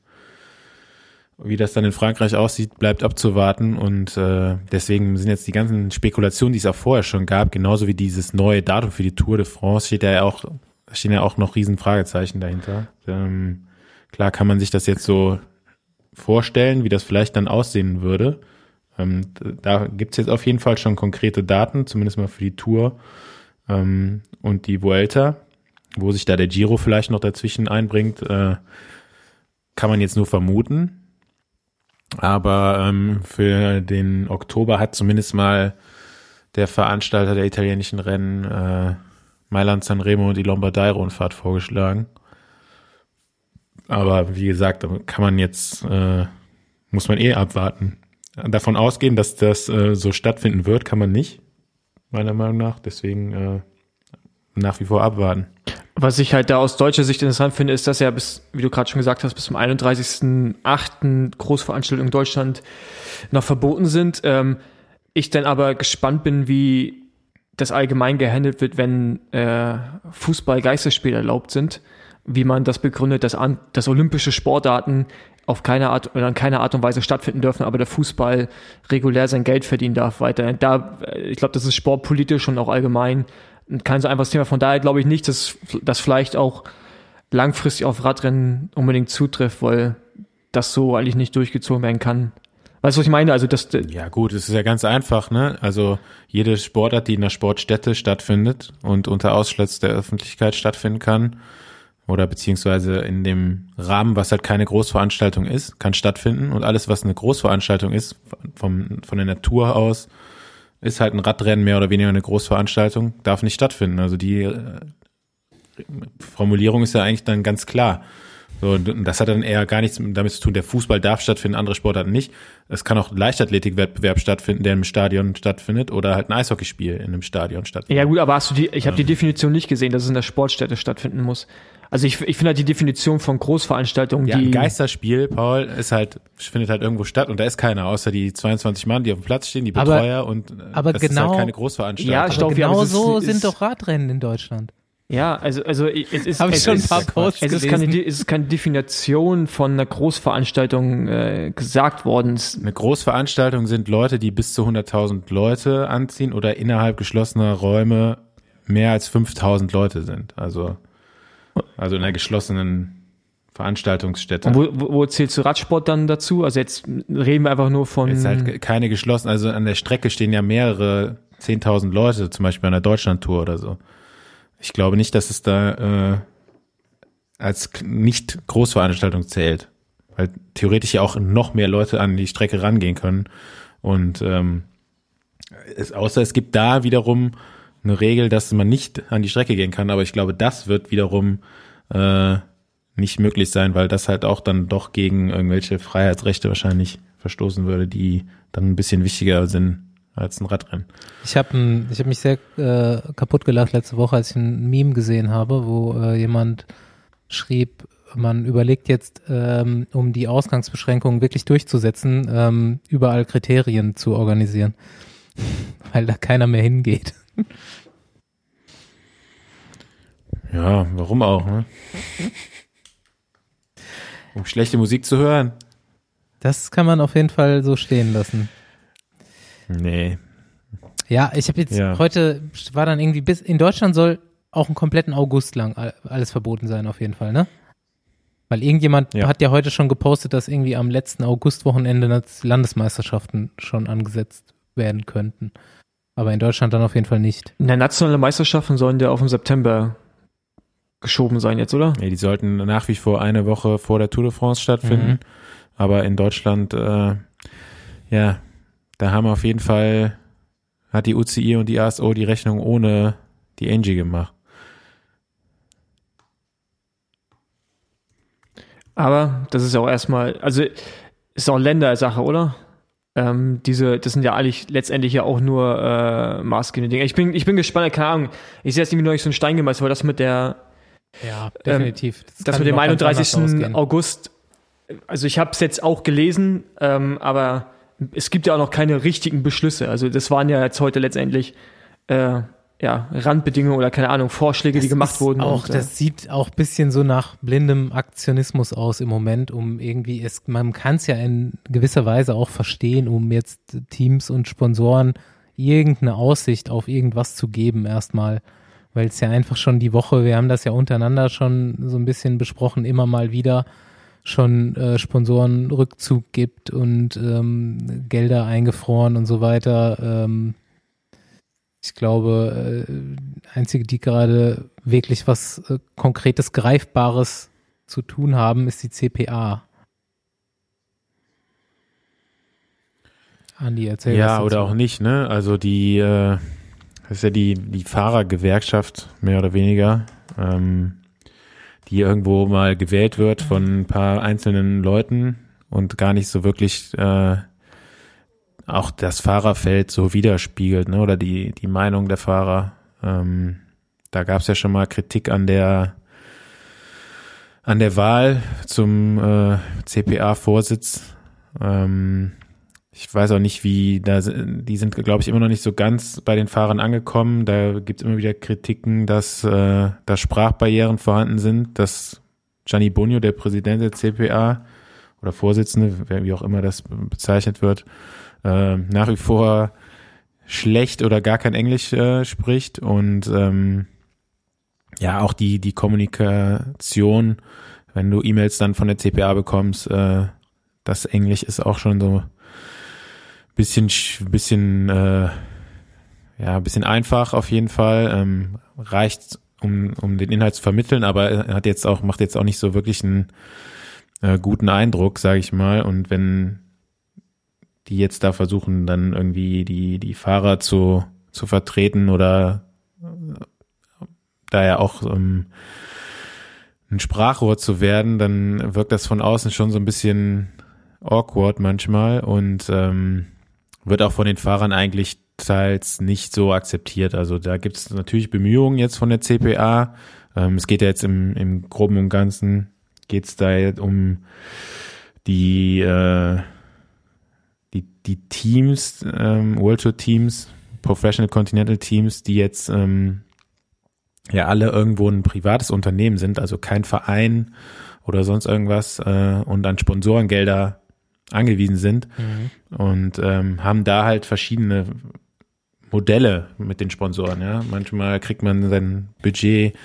wie das dann in Frankreich aussieht, bleibt abzuwarten und äh, deswegen sind jetzt die ganzen Spekulationen, die es auch vorher schon gab, genauso wie dieses neue Datum für die Tour de France, steht ja auch, stehen ja auch noch riesen Fragezeichen dahinter. Ähm, klar kann man sich das jetzt so vorstellen, wie das vielleicht dann aussehen würde. Ähm, da gibt's jetzt auf jeden Fall schon konkrete Daten, zumindest mal für die Tour ähm, und die Vuelta, wo sich da der Giro vielleicht noch dazwischen einbringt, äh, kann man jetzt nur vermuten. Aber ähm, für den Oktober hat zumindest mal der Veranstalter der italienischen Rennen äh, Mailand Sanremo die Lombardei-Rundfahrt vorgeschlagen. Aber wie gesagt, kann man jetzt, äh, muss man eh abwarten. Davon ausgehen, dass das äh, so stattfinden wird, kann man nicht, meiner Meinung nach. Deswegen äh, nach wie vor abwarten. Was ich halt da aus deutscher Sicht interessant finde, ist, dass ja bis, wie du gerade schon gesagt hast, bis zum 31.08. Großveranstaltungen in Deutschland noch verboten sind. Ähm, ich dann aber gespannt bin, wie das allgemein gehandelt wird, wenn äh, Fußball-Geisterspiele erlaubt sind, wie man das begründet, dass, an, dass olympische Sportarten auf keine Art oder in keiner Art und Weise stattfinden dürfen, aber der Fußball regulär sein Geld verdienen darf weiterhin. Da, äh, ich glaube, das ist sportpolitisch und auch allgemein kein so einfaches Thema. Von daher glaube ich nicht, dass das vielleicht auch langfristig auf Radrennen unbedingt zutrifft, weil das so eigentlich nicht durchgezogen werden kann. Weißt du, was ich meine? Also das, Ja gut, es ist ja ganz einfach, ne? Also jede Sportart, die in der Sportstätte stattfindet und unter Ausschluss der Öffentlichkeit stattfinden kann, oder beziehungsweise in dem Rahmen, was halt keine Großveranstaltung ist, kann stattfinden. Und alles, was eine Großveranstaltung ist, vom, von der Natur aus, ist halt ein Radrennen mehr oder weniger eine Großveranstaltung, darf nicht stattfinden. Also die äh, Formulierung ist ja eigentlich dann ganz klar. So, und das hat dann eher gar nichts damit zu tun. Der Fußball darf stattfinden, andere Sportarten nicht. Es kann auch Leichtathletikwettbewerb stattfinden, der im Stadion stattfindet, oder halt ein Eishockeyspiel in einem Stadion stattfindet. Ja gut, aber hast du die? Ich habe die Definition nicht gesehen, dass es in der Sportstätte stattfinden muss. Also ich, ich finde halt die Definition von Großveranstaltungen, Ja, die ein Geisterspiel, Paul, ist halt, findet halt irgendwo statt und da ist keiner, außer die 22 Mann, die auf dem Platz stehen, die Aber- Betreuer und äh, aber das genau- ist halt keine Großveranstaltung. Ja, Aber aber genau so sind ist- doch Radrennen in Deutschland. Ja, also also es ist Habe ich es schon ein ist, paar Posts es ist keine es ist keine Definition von einer Großveranstaltung äh, gesagt worden. Es- Eine Großveranstaltung sind Leute, die bis zu 100.000 Leute anziehen oder innerhalb geschlossener Räume mehr als 5.000 Leute sind. Also, also in einer geschlossenen Veranstaltungsstätte. Und wo, wo, wo zählst du Radsport dann dazu? Also jetzt reden wir einfach nur von ist halt keine geschlossen, also an der Strecke stehen ja mehrere 10.000 Leute, zum Beispiel an der Deutschlandtour oder so. Ich glaube nicht, dass es da äh, als nicht Großveranstaltung zählt, weil theoretisch ja auch noch mehr Leute an die Strecke rangehen können. Und ähm, es, außer es gibt da wiederum eine Regel, dass man nicht an die Strecke gehen kann, aber ich glaube, das wird wiederum äh, nicht möglich sein, weil das halt auch dann doch gegen irgendwelche Freiheitsrechte wahrscheinlich verstoßen würde, die dann ein bisschen wichtiger sind als ein Radrennen. Ich habe ich hab mich sehr äh, kaputt gelacht letzte Woche, als ich ein Meme gesehen habe, wo äh, jemand schrieb, man überlegt jetzt, ähm, um die Ausgangsbeschränkungen wirklich durchzusetzen, ähm, überall Kriterien zu organisieren, weil da keiner mehr hingeht. Ja, warum auch, ne? Um schlechte Musik zu hören? Das kann man auf jeden Fall so stehen lassen. Nee. Ja, ich habe jetzt Ja. heute war dann irgendwie bis in Deutschland soll auch einen kompletten August lang all- alles verboten sein auf jeden Fall, ne? Weil irgendjemand Ja. hat ja heute schon gepostet, dass irgendwie am letzten Augustwochenende Landesmeisterschaften schon angesetzt werden könnten. Aber in Deutschland dann auf jeden Fall nicht. Na, nationale Meisterschaften sollen ja auf den September geschoben sein jetzt, oder? Nee, die sollten nach wie vor eine Woche vor der Tour de France stattfinden. Mhm. Aber in Deutschland, äh, ja, da haben auf jeden Fall, hat die UCI und die ASO die Rechnung ohne die Angie gemacht. Aber das ist ja auch erstmal, also ist auch Ländersache, oder? Ähm, diese, das sind ja eigentlich letztendlich ja auch nur äh, maßgebende Dinge. Ich bin, ich bin gespannt, keine Ahnung. Ich sehe jetzt irgendwie noch nicht so ein Stein gemeißelt, weil das mit der, Ja, definitiv. das kann mit dem noch ganz anders 31. ausgehen. August, also ich habe es jetzt auch gelesen, ähm, aber es gibt ja auch noch keine richtigen Beschlüsse. Also das waren ja jetzt heute letztendlich äh, ja, Randbedingungen oder keine Ahnung, Vorschläge, die Das gemacht ist wurden. Auch, und, äh, das sieht auch ein bisschen so nach blindem Aktionismus aus im Moment, um irgendwie, es, man kann es ja in gewisser Weise auch verstehen, um jetzt Teams und Sponsoren irgendeine Aussicht auf irgendwas zu geben erstmal. Weil es ja einfach schon die Woche, wir haben das ja untereinander schon so ein bisschen besprochen, immer mal wieder schon äh, Sponsorenrückzug gibt und ähm, Gelder eingefroren und so weiter. Ähm, ich glaube, äh, einzige, die gerade wirklich was äh, Konkretes, Greifbares zu tun haben, ist die CPA. Andi, erzähl Ja, oder auch nicht, ne? Also die, äh, das ist ja die, die Fahrergewerkschaft, mehr oder weniger, ähm, die irgendwo mal gewählt wird von ein paar einzelnen Leuten und gar nicht so wirklich äh, auch das Fahrerfeld so widerspiegelt, ne? Oder die, die Meinung der Fahrer. Ähm, da gab es ja schon mal Kritik an der an der Wahl zum äh, CPA-Vorsitz. Ähm, ich weiß auch nicht, wie da die sind, glaube ich, immer noch nicht so ganz bei den Fahrern angekommen. Da gibt es immer wieder Kritiken, dass äh, da Sprachbarrieren vorhanden sind, dass Gianni Bonio, der Präsident der CPA oder Vorsitzende, wie auch immer das bezeichnet wird, äh, nach wie vor schlecht oder gar kein Englisch äh, spricht und ähm, ja auch die die Kommunikation, wenn du E-Mails dann von der CPA bekommst, äh, das Englisch ist auch schon so bisschen sch- bisschen äh, ja bisschen einfach auf jeden Fall ähm, reicht um um den Inhalt zu vermitteln, aber er hat jetzt auch macht jetzt auch nicht so wirklich einen äh, guten Eindruck, sage ich mal. Und wenn die jetzt da versuchen, dann irgendwie die, die Fahrer zu, zu vertreten oder äh, da ja auch ähm, ein Sprachrohr zu werden, dann wirkt das von außen schon so ein bisschen awkward manchmal und ähm, wird auch von den Fahrern eigentlich teils nicht so akzeptiert. Also da gibt es natürlich Bemühungen jetzt von der CPA. Ähm, es geht ja jetzt im, im Groben und Ganzen, geht es da um die, äh, die, die Teams, ähm, World Tour Teams, Professional Continental Teams, die jetzt ähm, ja alle irgendwo ein privates Unternehmen sind, also kein Verein oder sonst irgendwas äh, und an Sponsorengelder angewiesen sind mhm. und ähm, haben da halt verschiedene Modelle mit den Sponsoren. Ja, manchmal kriegt man sein Budget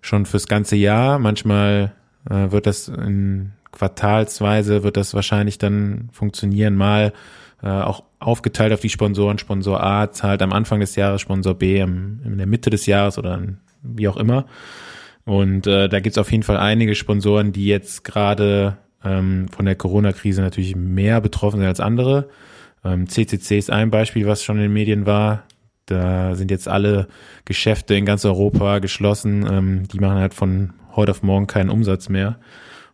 schon fürs ganze Jahr, manchmal äh, wird das in quartalsweise wird das wahrscheinlich dann funktionieren, mal äh, auch aufgeteilt auf die Sponsoren. Sponsor A zahlt am Anfang des Jahres, Sponsor B im, in der Mitte des Jahres oder wie auch immer. Und äh, da gibt's auf jeden Fall einige Sponsoren, die jetzt gerade ähm, von der Corona-Krise natürlich mehr betroffen sind als andere. Ähm, CCC ist ein Beispiel, was schon in den Medien war. Da sind jetzt alle Geschäfte in ganz Europa geschlossen. Ähm, die machen halt von heute auf morgen keinen Umsatz mehr.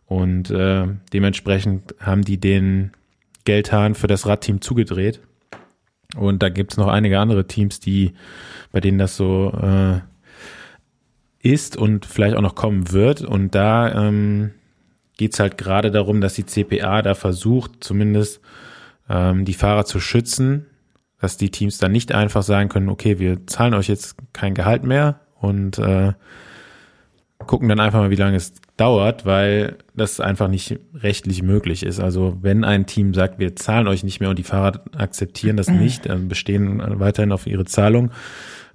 Und äh, dementsprechend haben die den Geldhahn für das Radteam zugedreht. Und da gibt's noch einige andere Teams, die, bei denen das so äh, ist und vielleicht auch noch kommen wird. Und da ähm, geht es halt gerade darum, dass die CPA da versucht, zumindest ähm, die Fahrer zu schützen, dass die Teams dann nicht einfach sagen können, okay, wir zahlen euch jetzt kein Gehalt mehr und äh, gucken dann einfach mal, wie lange es dauert, weil das einfach nicht rechtlich möglich ist. Also wenn ein Team sagt, wir zahlen euch nicht mehr und die Fahrer akzeptieren das nicht, dann bestehen weiterhin auf ihre Zahlung,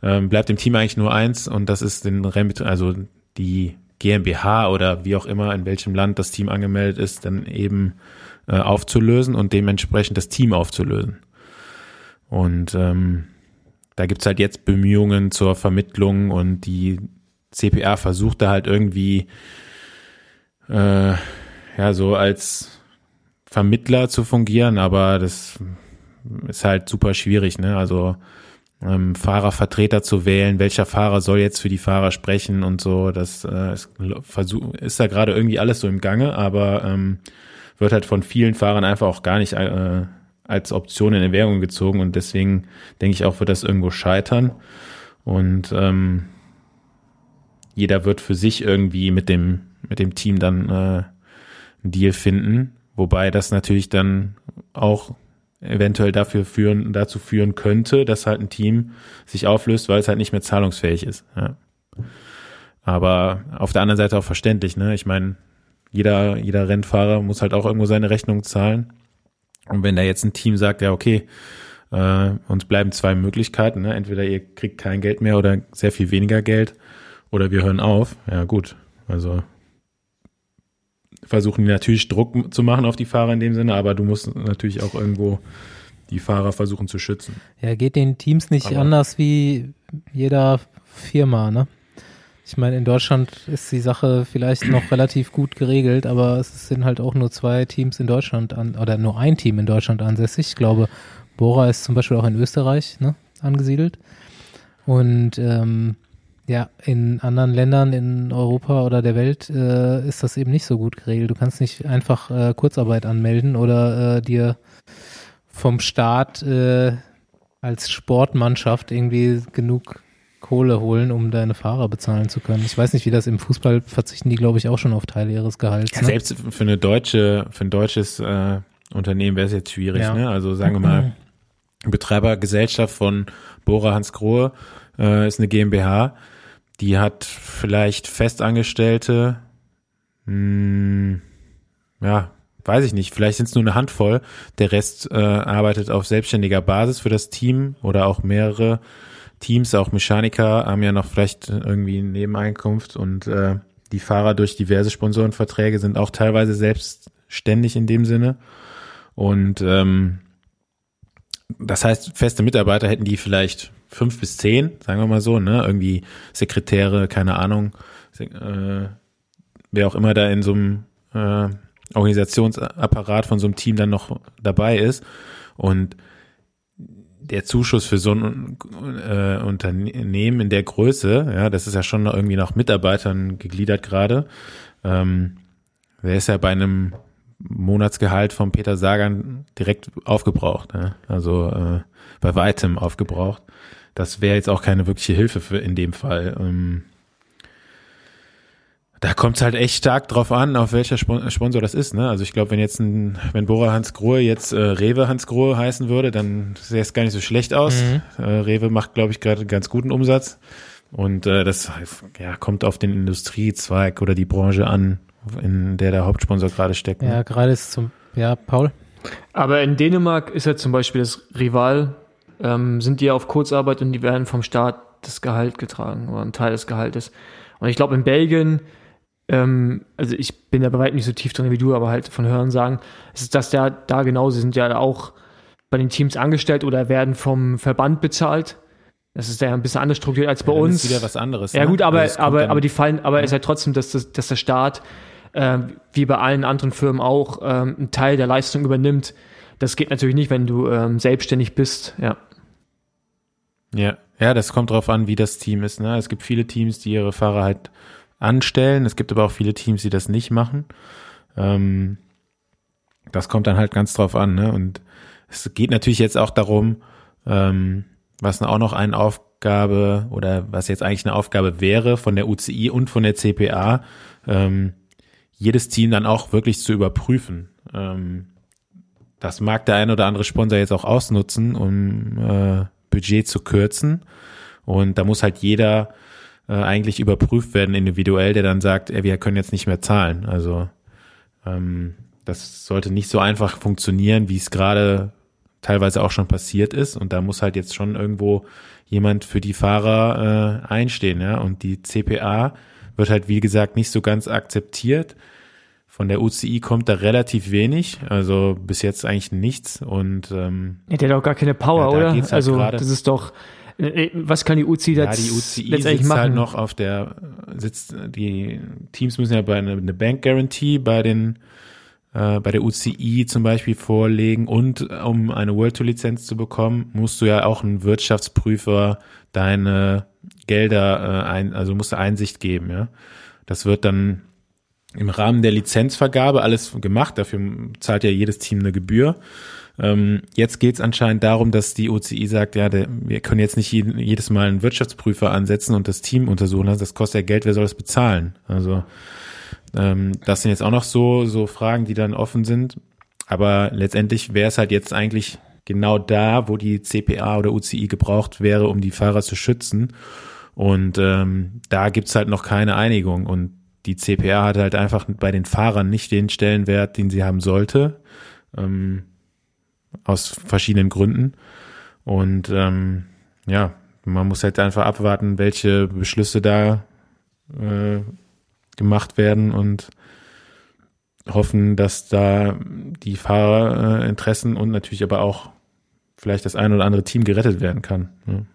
ähm, bleibt dem Team eigentlich nur eins und das ist den Rennbetrieb, also die GmbH oder wie auch immer, in welchem Land das Team angemeldet ist, dann eben äh, aufzulösen und dementsprechend das Team aufzulösen. Und ähm, da gibt's halt jetzt Bemühungen zur Vermittlung und die CPA versucht da halt irgendwie äh, ja so als Vermittler zu fungieren, aber das ist halt super schwierig, ne? Also ähm, Fahrervertreter zu wählen, welcher Fahrer soll jetzt für die Fahrer sprechen und so. Das äh, ist, ist da gerade irgendwie alles so im Gange, aber ähm, wird halt von vielen Fahrern einfach auch gar nicht äh, als Option in Erwägung gezogen und deswegen denke ich auch, wird das irgendwo scheitern und ähm, jeder wird für sich irgendwie mit dem mit dem Team dann äh, einen Deal finden, wobei das natürlich dann auch eventuell dafür führen, dazu führen könnte, dass halt ein Team sich auflöst, weil es halt nicht mehr zahlungsfähig ist. Ja. Aber auf der anderen Seite auch verständlich, ne? Ich meine, jeder, jeder Rennfahrer muss halt auch irgendwo seine Rechnung zahlen. Und wenn da jetzt ein Team sagt, ja, okay, äh, uns bleiben zwei Möglichkeiten, ne? Entweder ihr kriegt kein Geld mehr oder sehr viel weniger Geld oder wir hören auf, ja gut. Also versuchen die natürlich Druck zu machen auf die Fahrer in dem Sinne, aber du musst natürlich auch irgendwo die Fahrer versuchen zu schützen. Ja, geht den Teams nicht aber anders wie jeder Firma, ne? Ich meine, in Deutschland ist die Sache vielleicht noch relativ gut geregelt, aber es sind halt auch nur zwei Teams in Deutschland an, oder nur ein Team in Deutschland ansässig. Ich glaube, Bora ist zum Beispiel auch in Österreich ne, angesiedelt. Und ähm, ja, in anderen Ländern in Europa oder der Welt äh, ist das eben nicht so gut geregelt. Du kannst nicht einfach äh, Kurzarbeit anmelden oder äh, dir vom Staat äh, als Sportmannschaft irgendwie genug Kohle holen, um deine Fahrer bezahlen zu können. Ich weiß nicht, wie das im Fußball verzichten die, glaube ich, auch schon auf Teile ihres Gehalts. Ne? Selbst für eine deutsche, für ein deutsches äh, Unternehmen wäre es jetzt schwierig. Ja. Ne? Also sagen wir mal, Betreibergesellschaft von Bora Hans Grohe äh, ist eine GmbH die hat vielleicht Festangestellte, hm, ja, weiß ich nicht, vielleicht sind es nur eine Handvoll. Der Rest äh, arbeitet auf selbstständiger Basis für das Team oder auch mehrere Teams, auch Mechaniker haben ja noch vielleicht irgendwie eine Nebeneinkunft und äh, die Fahrer durch diverse Sponsorenverträge sind auch teilweise selbstständig in dem Sinne. Und ähm, das heißt, feste Mitarbeiter hätten die vielleicht fünf bis zehn, sagen wir mal so, ne? Irgendwie Sekretäre, keine Ahnung, äh, wer auch immer da in so einem äh, Organisationsapparat von so einem Team dann noch dabei ist. Und der Zuschuss für so ein äh, Unternehmen in der Größe, ja, das ist ja schon irgendwie nach Mitarbeitern gegliedert gerade. Ähm, der ist ja bei einem Monatsgehalt von Peter Sagan direkt aufgebraucht. Ja? Also äh, bei weitem aufgebraucht. Das wäre jetzt auch keine wirkliche Hilfe für in dem Fall. Ähm, da kommt es halt echt stark drauf an, auf welcher Sponsor das ist. Ne? Also ich glaube, wenn jetzt ein, wenn Bora Hans Grohe jetzt äh, Rewe Hans Grohe heißen würde, dann sähe es gar nicht so schlecht aus. Mhm. Äh, Rewe macht, glaube ich, gerade einen ganz guten Umsatz. Und äh, das ja, kommt auf den Industriezweig oder die Branche an, in der der Hauptsponsor gerade steckt. Ne? Ja, gerade ist zum, ja, Paul. Aber in Dänemark ist ja zum Beispiel das Rival, ähm, sind die ja auf Kurzarbeit und die werden vom Staat das Gehalt getragen oder ein Teil des Gehaltes. Und ich glaube, in Belgien ähm, also ich bin ja bei weitem nicht so tief drin wie du, aber halt von Hören sagen, ist das ja da genau, sie sind ja auch bei den Teams angestellt oder werden vom Verband bezahlt. Das ist ja ein bisschen anders strukturiert als bei ja, uns. Ist wieder was anderes. Ja, ne? gut, aber, also aber, aber die fallen, aber ja. ist ja trotzdem, dass, das, dass der Staat, äh, wie bei allen anderen Firmen auch, ähm, einen Teil der Leistung übernimmt. Das geht natürlich nicht, wenn du ähm, selbstständig bist, ja. Ja, ja, das kommt drauf an, wie das Team ist. Ne? Es gibt viele Teams, die ihre Fahrer halt anstellen. Es gibt aber auch viele Teams, die das nicht machen. Ähm, das kommt dann halt ganz drauf an. Ne? Und es geht natürlich jetzt auch darum, ähm, was auch noch eine Aufgabe oder was jetzt eigentlich eine Aufgabe wäre von der UCI und von der CPA, ähm, jedes Team dann auch wirklich zu überprüfen. Ähm, das mag der ein oder andere Sponsor jetzt auch ausnutzen, um äh, Budget zu kürzen. Und da muss halt jeder äh, eigentlich überprüft werden individuell, der dann sagt, ey, wir können jetzt nicht mehr zahlen. Also ähm, das sollte nicht so einfach funktionieren, wie es gerade teilweise auch schon passiert ist. Und da muss halt jetzt schon irgendwo jemand für die Fahrer äh, einstehen. Ja? Und die CPA wird halt, wie gesagt, nicht so ganz akzeptiert. Von der UCI kommt da relativ wenig, also bis jetzt eigentlich nichts. Und ähm, ja, der hat auch gar keine Power, ja, oder? Halt also grade, das ist doch äh, was kann die UCI ja, die UCI letztendlich sitzt machen? halt noch auf der, sitzt, die Teams müssen ja bei einer eine Bank Guarantee bei den, äh, bei der UCI zum Beispiel vorlegen und um eine World Tour Lizenz zu bekommen, musst du ja auch einen Wirtschaftsprüfer deine Gelder äh, ein, also musst du Einsicht geben, ja. Das wird dann im Rahmen der Lizenzvergabe alles gemacht, dafür zahlt ja jedes Team eine Gebühr. Ähm, jetzt geht es anscheinend darum, dass die OCI sagt, ja, der, wir können jetzt nicht jeden, jedes Mal einen Wirtschaftsprüfer ansetzen und das Team untersuchen lassen. Das kostet ja Geld, wer soll das bezahlen? Also ähm, das sind jetzt auch noch so, so Fragen, die dann offen sind. Aber letztendlich wäre es halt jetzt eigentlich genau da, wo die CPA oder UCI gebraucht wäre, um die Fahrer zu schützen. Und ähm, da gibt's halt noch keine Einigung. Und die CPA hat halt einfach bei den Fahrern nicht den Stellenwert, den sie haben sollte. Ähm, aus verschiedenen Gründen. Und ähm, ja, man muss halt einfach abwarten, welche Beschlüsse da äh, gemacht werden und hoffen, dass da die Fahrerinteressen und natürlich aber auch vielleicht das ein oder andere Team gerettet werden kann. Ne?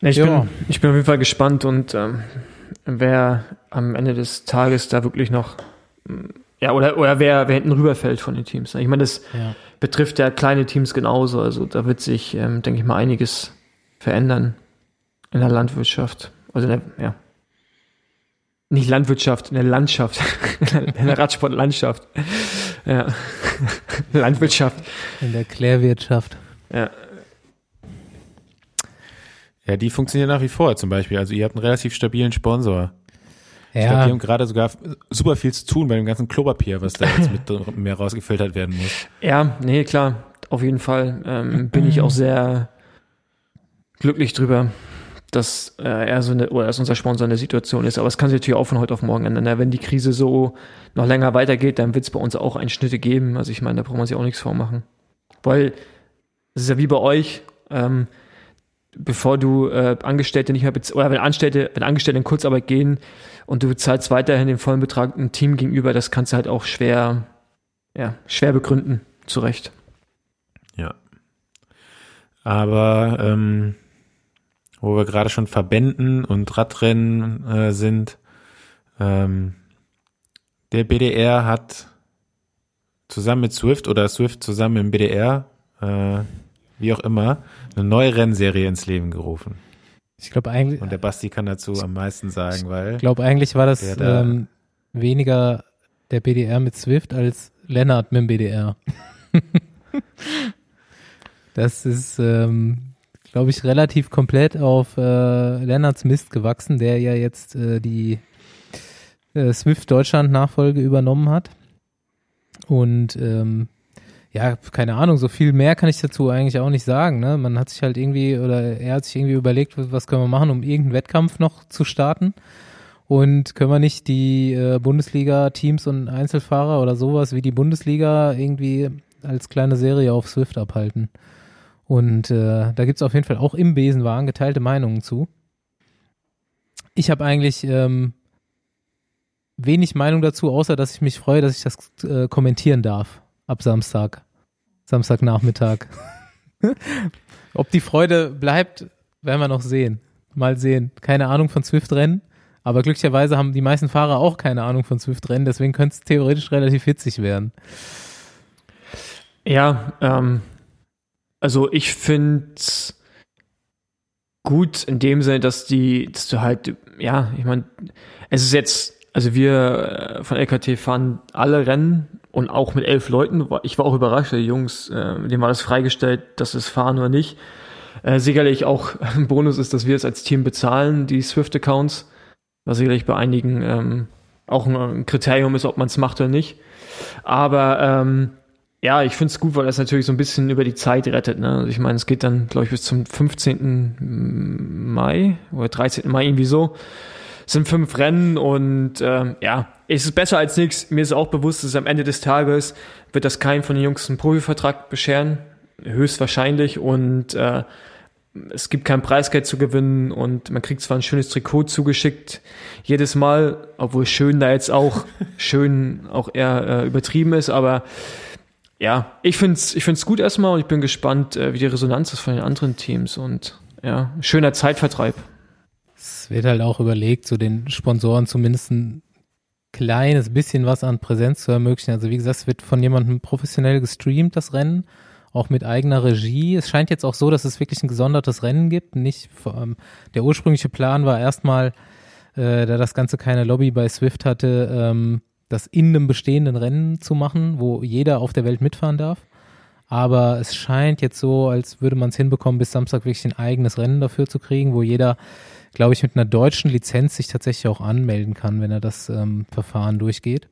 Ich, ja. bin, ich bin auf jeden Fall gespannt und ähm, wer am Ende des Tages da wirklich noch ja, oder, oder wer, wer hinten rüberfällt von den Teams. Ich meine, das ja. betrifft ja kleine Teams genauso. Also da wird sich, ähm, denke ich mal, einiges verändern in der Landwirtschaft. Also in der, ja. Nicht Landwirtschaft, in der Landschaft. in der Radsportlandschaft. Ja. Landwirtschaft. In der Klärwirtschaft. Ja. Ja, die funktioniert nach wie vor zum Beispiel. Also ihr habt einen relativ stabilen Sponsor. Ja. Ich glaube, die haben gerade sogar super viel zu tun bei dem ganzen Klopapier, was da jetzt mit mehr rausgefiltert werden muss. Ja, nee, klar, auf jeden Fall ähm, bin ich auch sehr glücklich drüber, dass äh, er so eine, oder dass unser Sponsor in der Situation ist. Aber es kann sich natürlich auch von heute auf morgen ändern. Ja, wenn die Krise so noch länger weitergeht, dann wird es bei uns auch Einschnitte geben. Also ich meine, da braucht man sich auch nichts vormachen. Weil es ist ja wie bei euch, ähm, bevor du äh, Angestellte nicht mehr oder wenn Angestellte, wenn Angestellte in Kurzarbeit gehen und du bezahlst weiterhin den vollen Betrag einem Team gegenüber, das kannst du halt auch schwer, ja, schwer begründen, zu Recht. Ja. Aber ähm, wo wir gerade schon Verbänden und Radrennen äh, sind, ähm, der BDR hat zusammen mit Swift oder Swift zusammen im BDR, äh, wie auch immer, eine neue Rennserie ins Leben gerufen. Ich glaube eigentlich. Und der Basti kann dazu am meisten sagen, weil. Ich glaube eigentlich war das da ähm, weniger der BDR mit Swift als Lennart mit dem BDR. das ist, ähm, glaube ich, relativ komplett auf äh, Lennarts Mist gewachsen, der ja jetzt äh, die äh, Swift Deutschland Nachfolge übernommen hat. Und ähm, ja, keine Ahnung, so viel mehr kann ich dazu eigentlich auch nicht sagen. Ne? Man hat sich halt irgendwie, oder er hat sich irgendwie überlegt, was können wir machen, um irgendeinen Wettkampf noch zu starten. Und können wir nicht die äh, Bundesliga-Teams und Einzelfahrer oder sowas wie die Bundesliga irgendwie als kleine Serie auf Swift abhalten? Und äh, da gibt's auf jeden Fall auch im Besenwagen geteilte Meinungen zu. Ich habe eigentlich ähm, wenig Meinung dazu, außer dass ich mich freue, dass ich das äh, kommentieren darf ab Samstag. Samstagnachmittag. Ob die Freude bleibt, werden wir noch sehen. Mal sehen. Keine Ahnung von Swift-Rennen. Aber glücklicherweise haben die meisten Fahrer auch keine Ahnung von Swift-Rennen, deswegen könnte es theoretisch relativ witzig werden. Ja, ähm, also ich finde gut in dem Sinne, dass die, dass du halt, ja, ich meine, es ist jetzt, also wir äh, von LKT fahren alle Rennen und auch mit elf Leuten. Ich war auch überrascht, die Jungs, äh, dem war das freigestellt, dass es fahren oder nicht. Äh, sicherlich auch ein Bonus ist, dass wir es als Team bezahlen, die Swift-Accounts, was sicherlich bei einigen ähm, auch ein Kriterium ist, ob man es macht oder nicht. Aber ähm, ja, ich finde es gut, weil das natürlich so ein bisschen über die Zeit rettet. Ne? Also ich meine, es geht dann, glaube ich, bis zum 15. Mai oder 13. Mai irgendwie so. Es sind fünf Rennen und ähm, ja, es ist besser als nichts. Mir ist auch bewusst, dass am Ende des Tages wird das kein von den Jungs einen Profivertrag bescheren. Höchstwahrscheinlich. Und äh, es gibt kein Preisgeld zu gewinnen und man kriegt zwar ein schönes Trikot zugeschickt jedes Mal, obwohl schön da jetzt auch schön auch eher äh, übertrieben ist, aber ja, ich find's, ich find's gut erstmal und ich bin gespannt, äh, wie die Resonanz ist von den anderen Teams und ja, schöner Zeitvertreib. Es wird halt auch überlegt, so den Sponsoren zumindest ein kleines bisschen was an Präsenz zu ermöglichen. Also wie gesagt, es wird von jemandem professionell gestreamt, das Rennen, auch mit eigener Regie. Es scheint jetzt auch so, dass es wirklich ein gesondertes Rennen gibt. Nicht ähm, der ursprüngliche Plan war erstmal, äh, da das Ganze keine Lobby bei Swift hatte, ähm, das in einem bestehenden Rennen zu machen, wo jeder auf der Welt mitfahren darf. Aber es scheint jetzt so, als würde man es hinbekommen, bis Samstag wirklich ein eigenes Rennen dafür zu kriegen, wo jeder, glaube ich, mit einer deutschen Lizenz sich tatsächlich auch anmelden kann, wenn er das ähm, Verfahren durchgeht.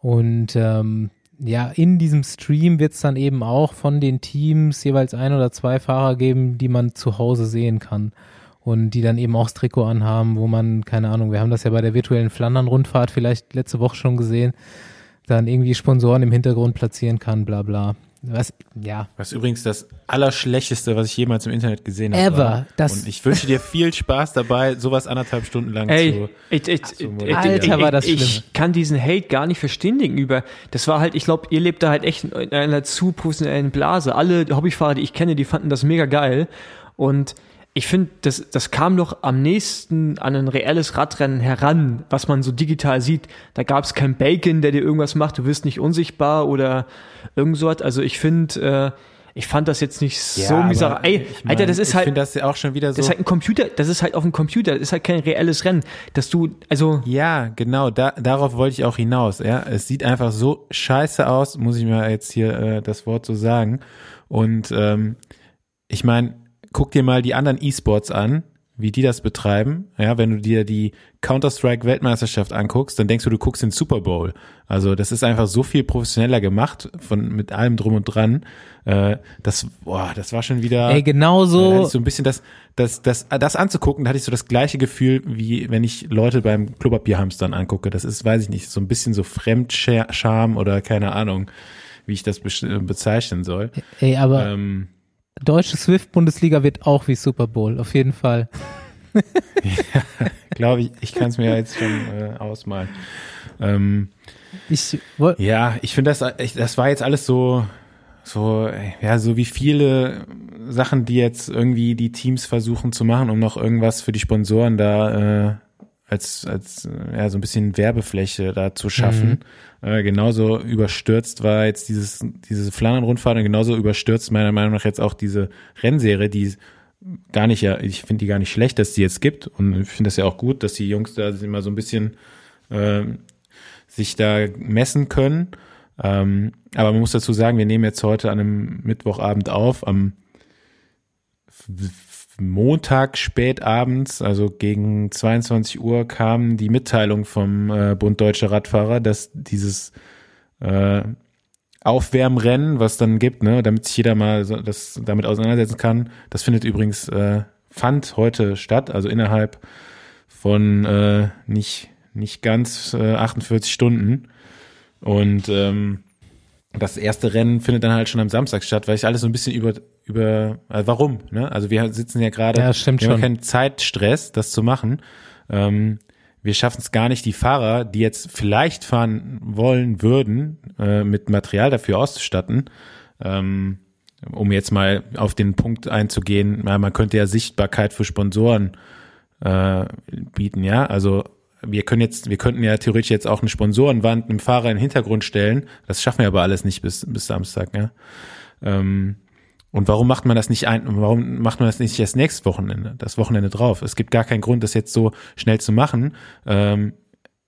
Und ähm, ja, in diesem Stream wird es dann eben auch von den Teams jeweils ein oder zwei Fahrer geben, die man zu Hause sehen kann und die dann eben auch das Trikot anhaben, wo man, keine Ahnung, wir haben das ja bei der virtuellen Flandern-Rundfahrt vielleicht letzte Woche schon gesehen, dann irgendwie Sponsoren im Hintergrund platzieren kann, bla bla. Was, ja. Was übrigens das Allerschlechteste, was ich jemals im Internet gesehen habe. Ever. War. Das und ich wünsche dir viel Spaß dabei, sowas anderthalb Stunden lang Ey, zu, ich, ich, zu ich, Alter, war das schlimm. Ich kann diesen Hate gar nicht verstehen gegenüber. Das war halt, ich glaube, ihr lebt da halt echt in einer zu professionellen Blase. Alle Hobbyfahrer, die ich kenne, die fanden das mega geil. Und ich finde, das, das kam doch am nächsten an ein reelles Radrennen heran, was man so digital sieht. Da gab es kein Bacon, der dir irgendwas macht, du wirst nicht unsichtbar oder irgend so was. Also ich finde, äh, ich fand das jetzt nicht ja, so misere. Ey, ich mein, Alter, das ist halt. Ich finde das ja auch schon wieder so. Das ist halt ein Computer, das ist halt auf dem Computer, das ist halt kein reelles Rennen. Dass du, also. Ja, genau, da, darauf wollte ich auch hinaus, ja. Es sieht einfach so scheiße aus, muss ich mir jetzt hier äh, das Wort so sagen. Und ähm, ich meine, guck dir mal die anderen E-Sports an, wie die das betreiben. Ja, wenn du dir die Counter-Strike Weltmeisterschaft anguckst, dann denkst du, du guckst den Super Bowl. Also das ist einfach so viel professioneller gemacht von mit allem drum und dran. Äh, das, boah, das war schon wieder. Ey, genau so. Da so ein bisschen das, das, das, das anzugucken, da hatte ich so das gleiche Gefühl, wie wenn ich Leute beim Klopapierhamstern angucke. Das ist, weiß ich nicht, so ein bisschen so Fremdscham oder keine Ahnung, wie ich das bezeichnen soll. Ey, aber. Ähm, Deutsche Swift-Bundesliga wird auch wie Super Bowl, auf jeden Fall. ja, glaube ich, ich kann es mir jetzt schon äh, ausmalen. Ähm, ich ja, ich finde das, ich, das war jetzt alles so, so, ja, so wie viele Sachen, die jetzt irgendwie die Teams versuchen zu machen, um noch irgendwas für die Sponsoren da äh, als, als ja, so ein bisschen Werbefläche da zu schaffen. Mhm. Äh, genauso überstürzt war jetzt dieses, diese Flandern-Rundfahrt und genauso überstürzt meiner Meinung nach jetzt auch diese Rennserie, die gar nicht, ja, ich finde die gar nicht schlecht, dass die jetzt gibt und ich finde das ja auch gut, dass die Jungs da immer so ein bisschen äh, sich da messen können. Ähm, aber man muss dazu sagen, wir nehmen jetzt heute an einem Mittwochabend auf, am Montag spätabends, also gegen 22 Uhr, kam die Mitteilung vom äh, Bund Deutscher Radfahrer, dass dieses äh, Aufwärmrennen, was dann gibt, ne, damit sich jeder mal so, das damit auseinandersetzen kann, das findet übrigens äh, fand heute statt, also innerhalb von äh, nicht nicht ganz äh, 48 Stunden. Und ähm, das erste Rennen findet dann halt schon am Samstag statt, weil ich alles so ein bisschen über über also warum, ne? Also wir sitzen ja gerade, ja, stimmt wir haben schon. keinen Zeitstress, das zu machen. Ähm, wir schaffen es gar nicht, die Fahrer, die jetzt vielleicht fahren wollen würden, äh, mit Material dafür auszustatten. Ähm, um jetzt mal auf den Punkt einzugehen, ja, man könnte ja Sichtbarkeit für Sponsoren äh, bieten, ja. Also wir können jetzt, wir könnten ja theoretisch jetzt auch eine Sponsorenwand einem Fahrer in den Hintergrund stellen. Das schaffen wir aber alles nicht bis, bis Samstag, ja. Ähm, und warum macht man das nicht ein, warum macht man das nicht das nächste Wochenende, das Wochenende drauf? Es gibt gar keinen Grund, das jetzt so schnell zu machen. Ähm,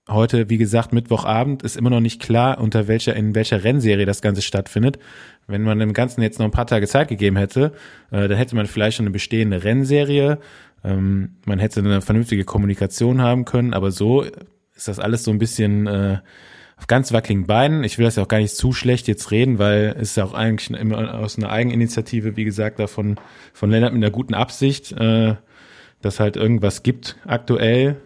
heute, wie gesagt, Mittwochabend ist immer noch nicht klar, unter welcher, in welcher Rennserie das Ganze stattfindet. Wenn man dem Ganzen jetzt noch ein paar Tage Zeit gegeben hätte, äh, dann hätte man vielleicht schon eine bestehende Rennserie. Ähm, man hätte eine vernünftige Kommunikation haben können, aber so ist das alles so ein bisschen äh, auf ganz wackeligen Beinen. Ich will das ja auch gar nicht zu schlecht jetzt reden, weil es ist ja auch eigentlich immer aus einer Eigeninitiative, wie gesagt, davon von Lennart mit einer guten Absicht, äh, dass halt irgendwas gibt aktuell,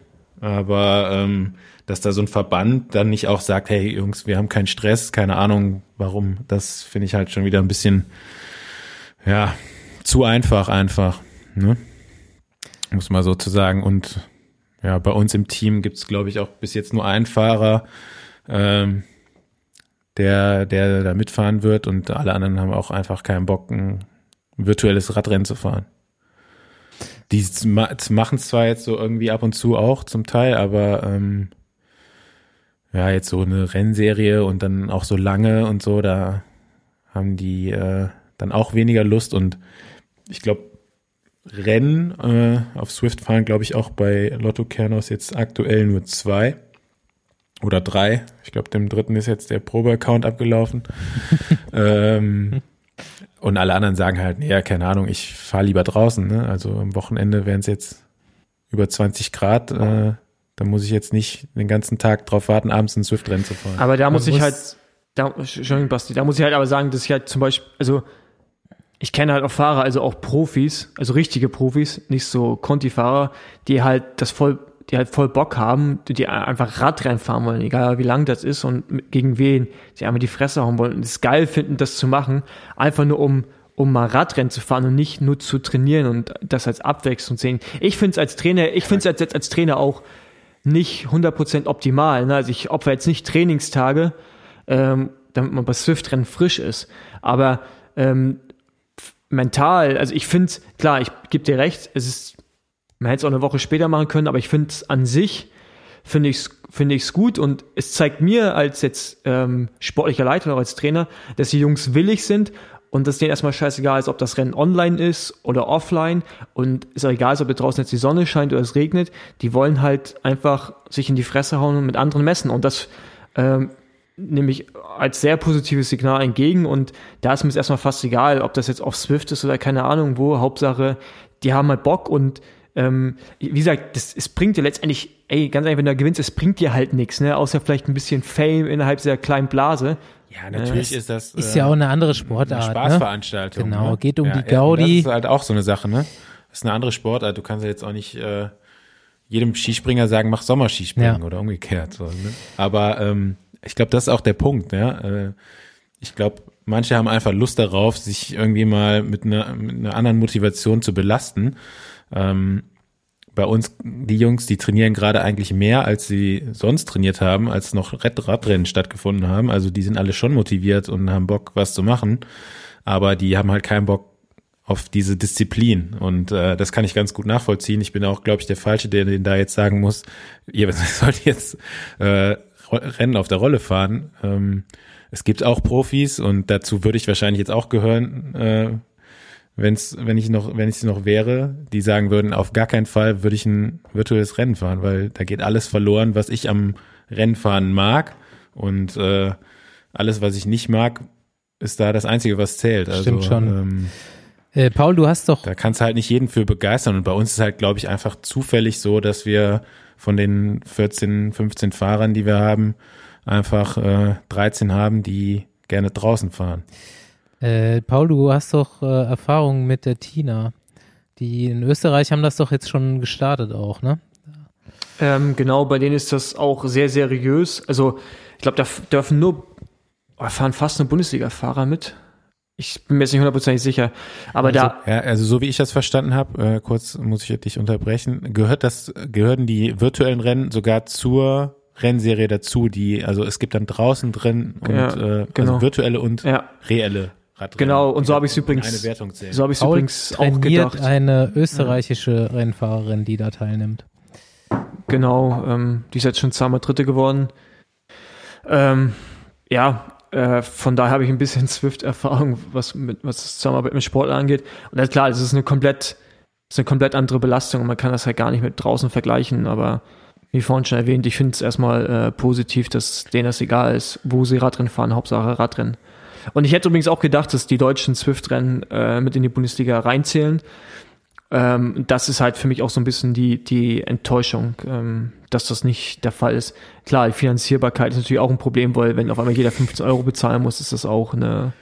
aber ähm, dass da so ein Verband dann nicht auch sagt, hey Jungs, wir haben keinen Stress, keine Ahnung warum, das finde ich halt schon wieder ein bisschen, ja, zu einfach einfach, ne? Muss man so zu sagen und ja, bei uns im Team gibt's glaube ich, auch bis jetzt nur einen Fahrer, ähm, der, der da mitfahren wird. Und alle anderen haben auch einfach keinen Bock, ein virtuelles Radrennen zu fahren. Die machen es zwar jetzt so irgendwie ab und zu auch zum Teil, aber ähm, ja, jetzt so eine Rennserie und dann auch so lange und so, da haben die äh, dann auch weniger Lust. Und ich glaube, Rennen äh, auf Swift fahren, glaube ich, auch bei Lotto Kernos jetzt aktuell nur zwei oder drei. Ich glaube, dem dritten ist jetzt der Probe-Account abgelaufen. ähm, und alle anderen sagen halt, nee, ja, keine Ahnung, ich fahre lieber draußen. Ne? Also am Wochenende wären es jetzt über 20 Grad. Äh, da muss ich jetzt nicht den ganzen Tag drauf warten, abends ein Swift-Rennen zu fahren. Aber da muss ich halt, da, Entschuldigung, Basti, da muss ich halt aber sagen, dass ich halt zum Beispiel, also ich kenne halt auch Fahrer, also auch Profis, also richtige Profis, nicht so Conti-Fahrer, die halt das voll die halt voll Bock haben, die einfach Radrennen fahren wollen, egal wie lang das ist und gegen wen, sie einfach die Fresse hauen wollen und es geil finden, das zu machen, einfach nur um um mal Radrennen zu fahren und nicht nur zu trainieren und das als Abwechslung sehen. Ich finde es als Trainer, ich finde es als, als Trainer auch nicht 100% optimal. Ne? Also ich opfer jetzt nicht Trainingstage, ähm, damit man bei Swift-Rennen frisch ist. Aber ähm, mental, also ich finde, klar, ich gebe dir recht, es ist man hätte es auch eine Woche später machen können, aber ich finde es an sich, finde ich es finde ich es gut und es zeigt mir als jetzt ähm, sportlicher Leiter oder als Trainer, dass die Jungs willig sind und dass denen erstmal scheißegal ist, ob das Rennen online ist oder offline und ist auch egal, ob draußen jetzt die Sonne scheint oder es regnet, die wollen halt einfach sich in die Fresse hauen und mit anderen messen und das ähm, nehme ich als sehr positives Signal entgegen und da ist mir erstmal fast egal, ob das jetzt auf Swift ist oder keine Ahnung wo, Hauptsache, die haben halt Bock und ähm, wie gesagt, das, es bringt dir letztendlich, ey, ganz einfach, wenn du gewinnst, es bringt dir halt nichts, ne? Außer vielleicht ein bisschen Fame innerhalb dieser kleinen Blase. Ja, natürlich äh, ist das. Ist äh, ja auch eine andere Sportart. Eine ne? Spaßveranstaltung. Ne? Genau, ne? geht um ja, die Gaudi. das ist halt auch so eine Sache, ne? Das ist eine andere Sportart. Du kannst ja jetzt auch nicht äh, jedem Skispringer sagen, mach Sommerskispringen ja. oder umgekehrt. So, ne? Aber ähm, ich glaube, das ist auch der Punkt, ja. Äh, ich glaube, manche haben einfach Lust darauf, sich irgendwie mal mit einer, mit einer anderen Motivation zu belasten. Ähm, bei uns, die Jungs, die trainieren gerade eigentlich mehr, als sie sonst trainiert haben, als noch Radrennen stattgefunden haben. Also die sind alle schon motiviert und haben Bock, was zu machen. Aber die haben halt keinen Bock, auf diese Disziplin. Und äh, das kann ich ganz gut nachvollziehen. Ich bin auch, glaube ich, der Falsche, der den da jetzt sagen muss, ihr sollt jetzt äh, Rennen auf der Rolle fahren. Ähm, es gibt auch Profis und dazu würde ich wahrscheinlich jetzt auch gehören, äh, wenn's, wenn ich noch, wenn ich es noch wäre, die sagen würden, auf gar keinen Fall würde ich ein virtuelles Rennen fahren, weil da geht alles verloren, was ich am Rennfahren mag und äh, alles, was ich nicht mag, ist da das Einzige, was zählt. Also, Stimmt schon. Ähm, äh, Paul, du hast doch. Da kannst du halt nicht jeden für begeistern. Und bei uns ist halt, glaube ich, einfach zufällig so, dass wir von den 14, 15 Fahrern, die wir haben, einfach äh, 13 haben, die gerne draußen fahren. Äh, Paul, du hast doch äh, Erfahrungen mit der Tina. Die in Österreich haben das doch jetzt schon gestartet auch, ne? Ähm, genau, bei denen ist das auch sehr seriös. Also ich glaube, da dürfen nur, oh, fahren fast nur Bundesliga-Fahrer mit. Ich bin mir jetzt nicht hundertprozentig sicher. Aber also, da. Ja, also so wie ich das verstanden habe, äh, kurz muss ich dich unterbrechen, gehört das, gehören die virtuellen Rennen sogar zur Rennserie dazu, die, also es gibt dann draußen drin und ja, äh, also genau. also virtuelle und ja. reelle Radrennen. Genau, und so habe ich es übrigens, eine Wertung so habe ich übrigens auch gedacht. eine österreichische ja. Rennfahrerin, die da teilnimmt. Genau, ähm, die ist jetzt schon zweimal Dritte geworden. Ähm, ja, äh, von daher habe ich ein bisschen Swift-Erfahrung, was, was das Zusammenarbeit mit Sportlern angeht. Und das, klar, es ist eine komplett, ist eine komplett andere Belastung und man kann das halt gar nicht mit draußen vergleichen, aber wie vorhin schon erwähnt, ich finde es erstmal äh, positiv, dass denen das egal ist, wo sie Radrennen fahren, Hauptsache Radrennen. Und ich hätte übrigens auch gedacht, dass die deutschen Swift-Rennen äh, mit in die Bundesliga reinzählen. Ähm, das ist halt für mich auch so ein bisschen die, die Enttäuschung, ähm, dass das nicht der Fall ist. Klar, die Finanzierbarkeit ist natürlich auch ein Problem, weil wenn auf einmal jeder 15 Euro bezahlen muss, ist das auch eine,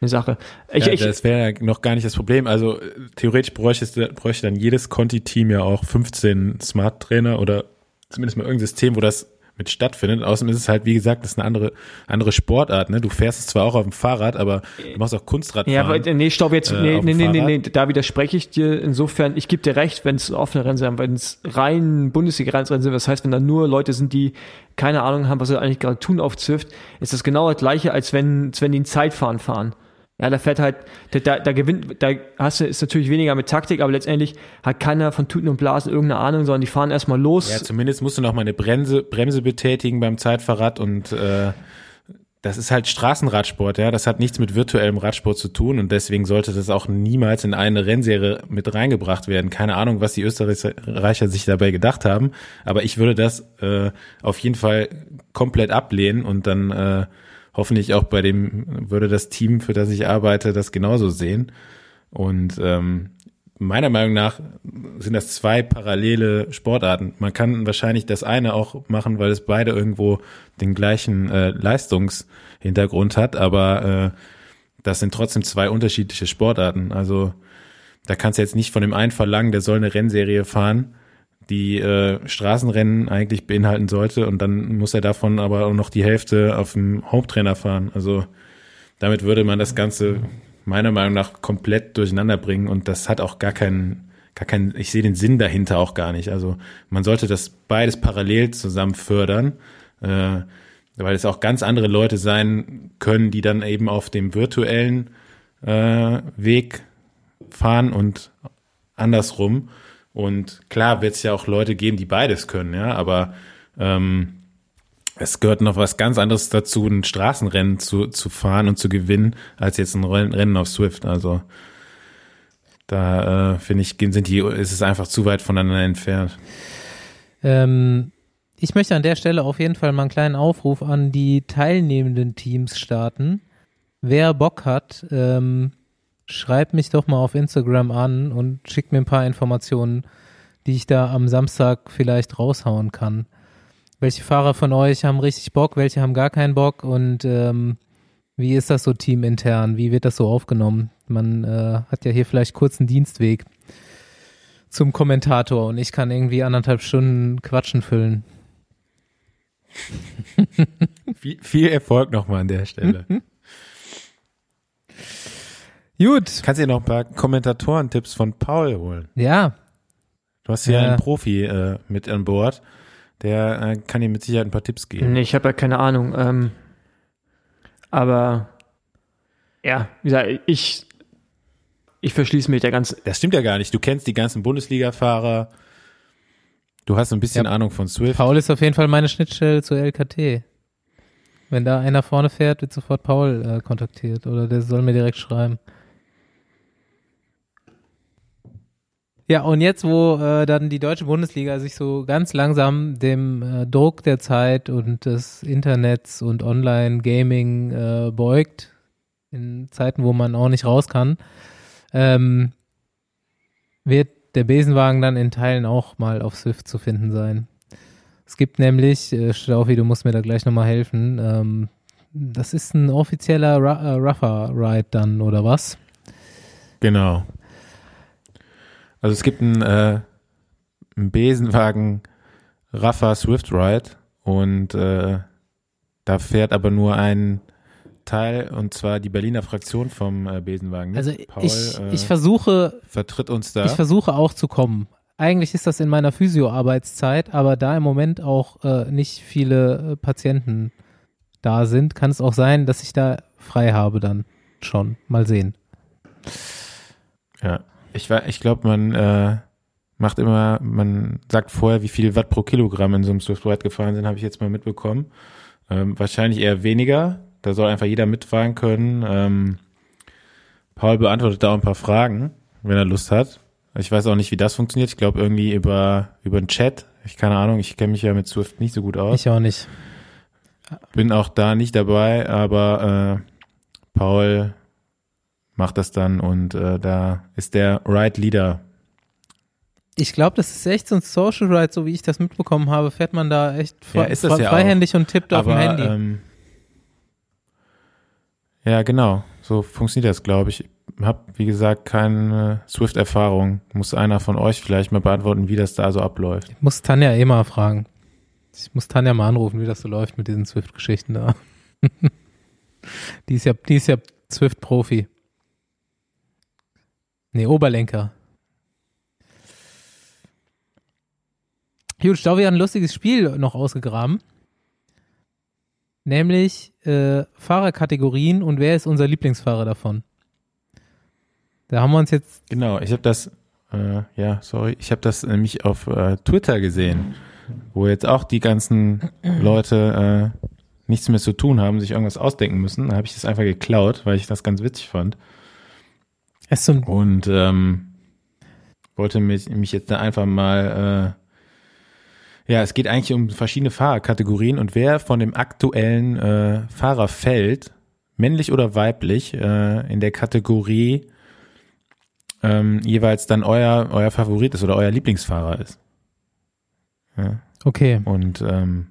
eine Sache. Ich, ja, ich, das wäre noch gar nicht das Problem. Also theoretisch bräuchte, bräuchte dann jedes Conti-Team ja auch 15 Smart-Trainer oder zumindest mal irgendein System, wo das mit stattfindet. Außerdem ist es halt, wie gesagt, das ist eine andere, andere Sportart. Ne? Du fährst es zwar auch auf dem Fahrrad, aber du machst auch Kunstradfahren. Ja, aber nee, stopp jetzt. Äh, nee, nee, nee, nee, nee, da widerspreche ich dir insofern. Ich gebe dir recht, wenn es offene Rennen sind, wenn es rein Bundesliga-Rennen sind, das heißt, wenn da nur Leute sind, die keine Ahnung haben, was sie eigentlich gerade tun auf Zwift, ist das genau das gleiche, als wenn, als wenn die ein Zeitfahren fahren. Ja, da fährt halt, da, da, da gewinnt, da hast du, ist natürlich weniger mit Taktik, aber letztendlich hat keiner von Tuten und Blasen irgendeine Ahnung, sondern die fahren erstmal los. Ja, zumindest musst du noch mal eine Bremse, Bremse betätigen beim Zeitverrad und äh, das ist halt Straßenradsport, ja. Das hat nichts mit virtuellem Radsport zu tun und deswegen sollte das auch niemals in eine Rennserie mit reingebracht werden. Keine Ahnung, was die Österreicher sich dabei gedacht haben, aber ich würde das äh, auf jeden Fall komplett ablehnen und dann äh, hoffentlich auch bei dem, würde das Team, für das ich arbeite, das genauso sehen. Und ähm, meiner Meinung nach sind das zwei parallele Sportarten. Man kann wahrscheinlich das eine auch machen, weil es beide irgendwo den gleichen äh, Leistungshintergrund hat, aber äh, das sind trotzdem zwei unterschiedliche Sportarten. Also da kannst du jetzt nicht von dem einen verlangen, der soll eine Rennserie fahren die äh, Straßenrennen eigentlich beinhalten sollte und dann muss er davon aber auch noch die Hälfte auf dem Haupttrainer fahren. Also damit würde man das Ganze meiner Meinung nach komplett durcheinander bringen und das hat auch gar keinen, gar keinen, ich sehe den Sinn dahinter auch gar nicht. Also man sollte das beides parallel zusammen fördern, äh, weil es auch ganz andere Leute sein können, die dann eben auf dem virtuellen äh, Weg fahren und andersrum. Und klar wird es ja auch Leute geben, die beides können, ja, aber ähm, es gehört noch was ganz anderes dazu, ein Straßenrennen zu, zu fahren und zu gewinnen, als jetzt ein Rennen auf Swift. Also da äh, finde ich, sind die, ist es einfach zu weit voneinander entfernt. Ähm, ich möchte an der Stelle auf jeden Fall mal einen kleinen Aufruf an die teilnehmenden Teams starten. Wer Bock hat, ähm, schreib mich doch mal auf Instagram an und schick mir ein paar Informationen, die ich da am Samstag vielleicht raushauen kann. Welche Fahrer von euch haben richtig Bock, welche haben gar keinen Bock und ähm, wie ist das so teamintern? Wie wird das so aufgenommen? Man äh, hat ja hier vielleicht kurzen Dienstweg zum Kommentator und ich kann irgendwie anderthalb Stunden Quatschen füllen. viel, viel Erfolg nochmal an der Stelle. Gut. Kannst dir noch ein paar Kommentatoren-Tipps von Paul holen? Ja. Du hast ja, ja einen Profi äh, mit an Bord. Der äh, kann dir mit Sicherheit ein paar Tipps geben. Nee, ich habe ja keine Ahnung. Ähm, aber ja, wie gesagt, ich, ich verschließe mich der ganzen. Das stimmt ja gar nicht. Du kennst die ganzen Bundesliga-Fahrer. Du hast ein bisschen Ja. Ahnung von Swift. Paul ist auf jeden Fall meine Schnittstelle zur LKT. Wenn da einer vorne fährt, wird sofort Paul äh, kontaktiert oder der soll mir direkt schreiben. Ja, und jetzt, wo äh, dann die deutsche Bundesliga sich so ganz langsam dem äh, Druck der Zeit und des Internets und Online-Gaming äh, beugt, in Zeiten, wo man auch nicht raus kann, ähm, wird der Besenwagen dann in Teilen auch mal auf Swift zu finden sein. Es gibt nämlich, äh, Staufi, du musst mir da gleich nochmal helfen, ähm, das ist ein offizieller äh, Rougher Ride dann, oder was? Genau. Also es gibt einen, äh, einen Besenwagen Rafa Swift Ride und äh, da fährt aber nur ein Teil und zwar die Berliner Fraktion vom äh, Besenwagen. mit. Also Paul ich, äh, ich versuche, vertritt uns da. ich versuche auch zu kommen. Eigentlich ist das in meiner Physio-Arbeitszeit, aber da im Moment auch äh, nicht viele äh, Patienten da sind, kann es auch sein, dass ich da frei habe dann schon. Mal sehen. Ja, ich ich glaube, man äh, macht immer, man sagt vorher, wie viel Watt pro Kilogramm in so einem Swift Ride gefahren sind, habe ich jetzt mal mitbekommen. Ähm, wahrscheinlich eher weniger. Da soll einfach jeder mitfahren können. Ähm, Paul beantwortet da auch ein paar Fragen, wenn er Lust hat. Ich weiß auch nicht, wie das funktioniert. Ich glaube irgendwie über über den Chat. Ich keine Ahnung. Ich kenne mich ja mit Swift nicht so gut aus. Ich auch nicht. Bin auch da nicht dabei, aber äh, Paul macht das dann und äh, da ist der Ride Leader Ich glaube, das ist echt so ein Social Ride, so wie ich das mitbekommen habe, fährt man da echt fre Ja, ist das ja freihändig und tippt auf dem aber, Handy. Ähm, ja, genau. So funktioniert das, glaube ich. Hab, wie gesagt, keine Swift-Erfahrung. Muss einer von euch vielleicht mal beantworten, wie das da so abläuft. Ich muss Tanja eh mal fragen. Ich muss Tanja mal anrufen, wie das so läuft mit diesen Swift-Geschichten da. die ist ja, die ist ja Swift-Profi. Nee, Oberlenker. Gut, Stauvi hat ein lustiges Spiel noch ausgegraben. Nämlich äh, Fahrerkategorien und wer ist unser Lieblingsfahrer davon? Da haben wir uns jetzt Genau, ich habe das, äh, ja, sorry, ich habe das nämlich auf äh, Twitter gesehen, wo jetzt auch die ganzen Leute äh, nichts mehr zu tun haben, sich irgendwas ausdenken müssen. Da habe ich das einfach geklaut, weil ich das ganz witzig fand. So Und ähm, wollte mich, mich jetzt da einfach mal, äh, ja, es geht eigentlich um verschiedene Fahrerkategorien und wer von dem aktuellen äh, Fahrerfeld, männlich oder weiblich, äh, in der Kategorie ähm, jeweils dann euer, euer Favorit ist oder euer Lieblingsfahrer ist. Ja. okay. Und ähm,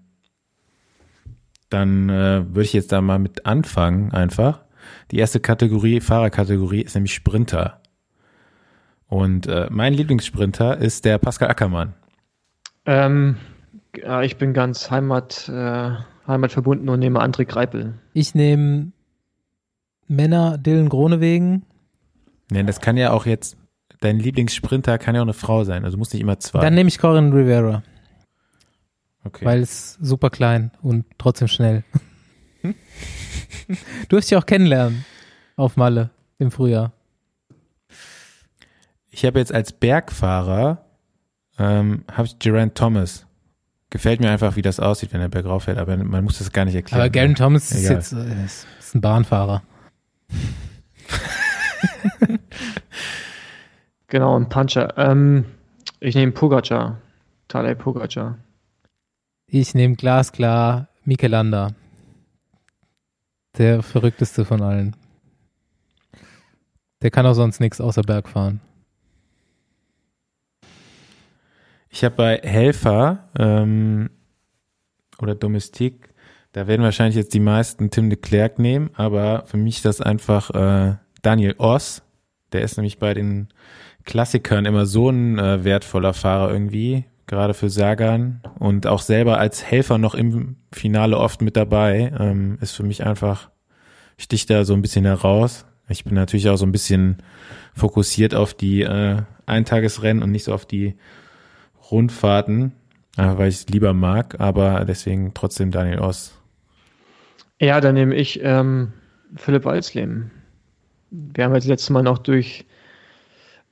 dann äh, würde ich jetzt da mal mit anfangen einfach. Die erste Kategorie, Fahrerkategorie, ist nämlich Sprinter. Und äh, mein Lieblingssprinter ist der Pascal Ackermann. Ähm, ja, ich bin ganz Heimat, äh, heimatverbunden und nehme André Greipel. Ich nehme Männer Dylan Gronewegen. Ne, das kann ja auch jetzt, dein Lieblingssprinter kann ja auch eine Frau sein, also muss nicht immer zwei. Dann nehme ich Corin Rivera, okay. weil es super klein und trotzdem schnell. Durfte ich auch kennenlernen auf Malle im Frühjahr. ich habe jetzt als Bergfahrer, ähm, habe ich Geraint Thomas. Gefällt mir einfach, wie das aussieht, wenn er bergauf fährt, aber man muss das gar nicht erklären. Aber Garen Thomas ist Egal. jetzt äh, ist, ist ein Bahnfahrer. Genau, ein Puncher. Ähm, ich nehme Pogacar. Tadej Pogacar. Ich nehme glasklar Mikelanda. Der verrückteste von allen. Der kann auch sonst nichts außer Berg fahren. Ich habe bei Helfer ähm, oder Domestik, da werden wahrscheinlich jetzt die meisten Tim de Klerk nehmen, aber für mich das einfach äh, Daniel Oss. Der ist nämlich bei den Klassikern immer so ein äh, wertvoller Fahrer irgendwie, gerade für Sagan und auch selber als Helfer noch im Finale oft mit dabei, ähm, ist für mich einfach, sticht da so ein bisschen heraus. Ich bin natürlich auch so ein bisschen fokussiert auf die äh, Eintagesrennen und nicht so auf die Rundfahrten, äh, weil ich es lieber mag, aber deswegen trotzdem Daniel Oss. Ja, dann nehme ich ähm, Philipp Walsleben. Wir haben jetzt letztes Mal noch durch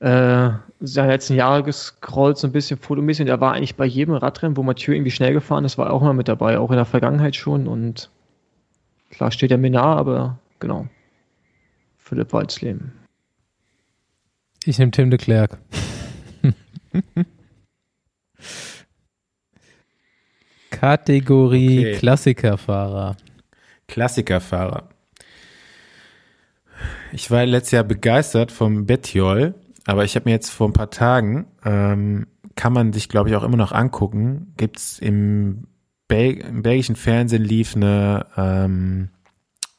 äh, seine letzten Jahre gescrollt, so ein bisschen fotomäßig. Und er war eigentlich bei jedem Radrennen, wo Mathieu irgendwie schnell gefahren ist, war er auch immer mit dabei, auch in der Vergangenheit schon. Und klar steht er mir nah, aber genau. Philipp Walzleben. Ich nehme Tim de Klerk. Kategorie okay. Klassikerfahrer. Klassikerfahrer. Ich war letztes Jahr begeistert vom Betjol, aber ich habe mir jetzt vor ein paar Tagen, ähm, kann man sich glaube ich auch immer noch angucken, gibt's im, Bel im belgischen Fernsehen lief eine ähm,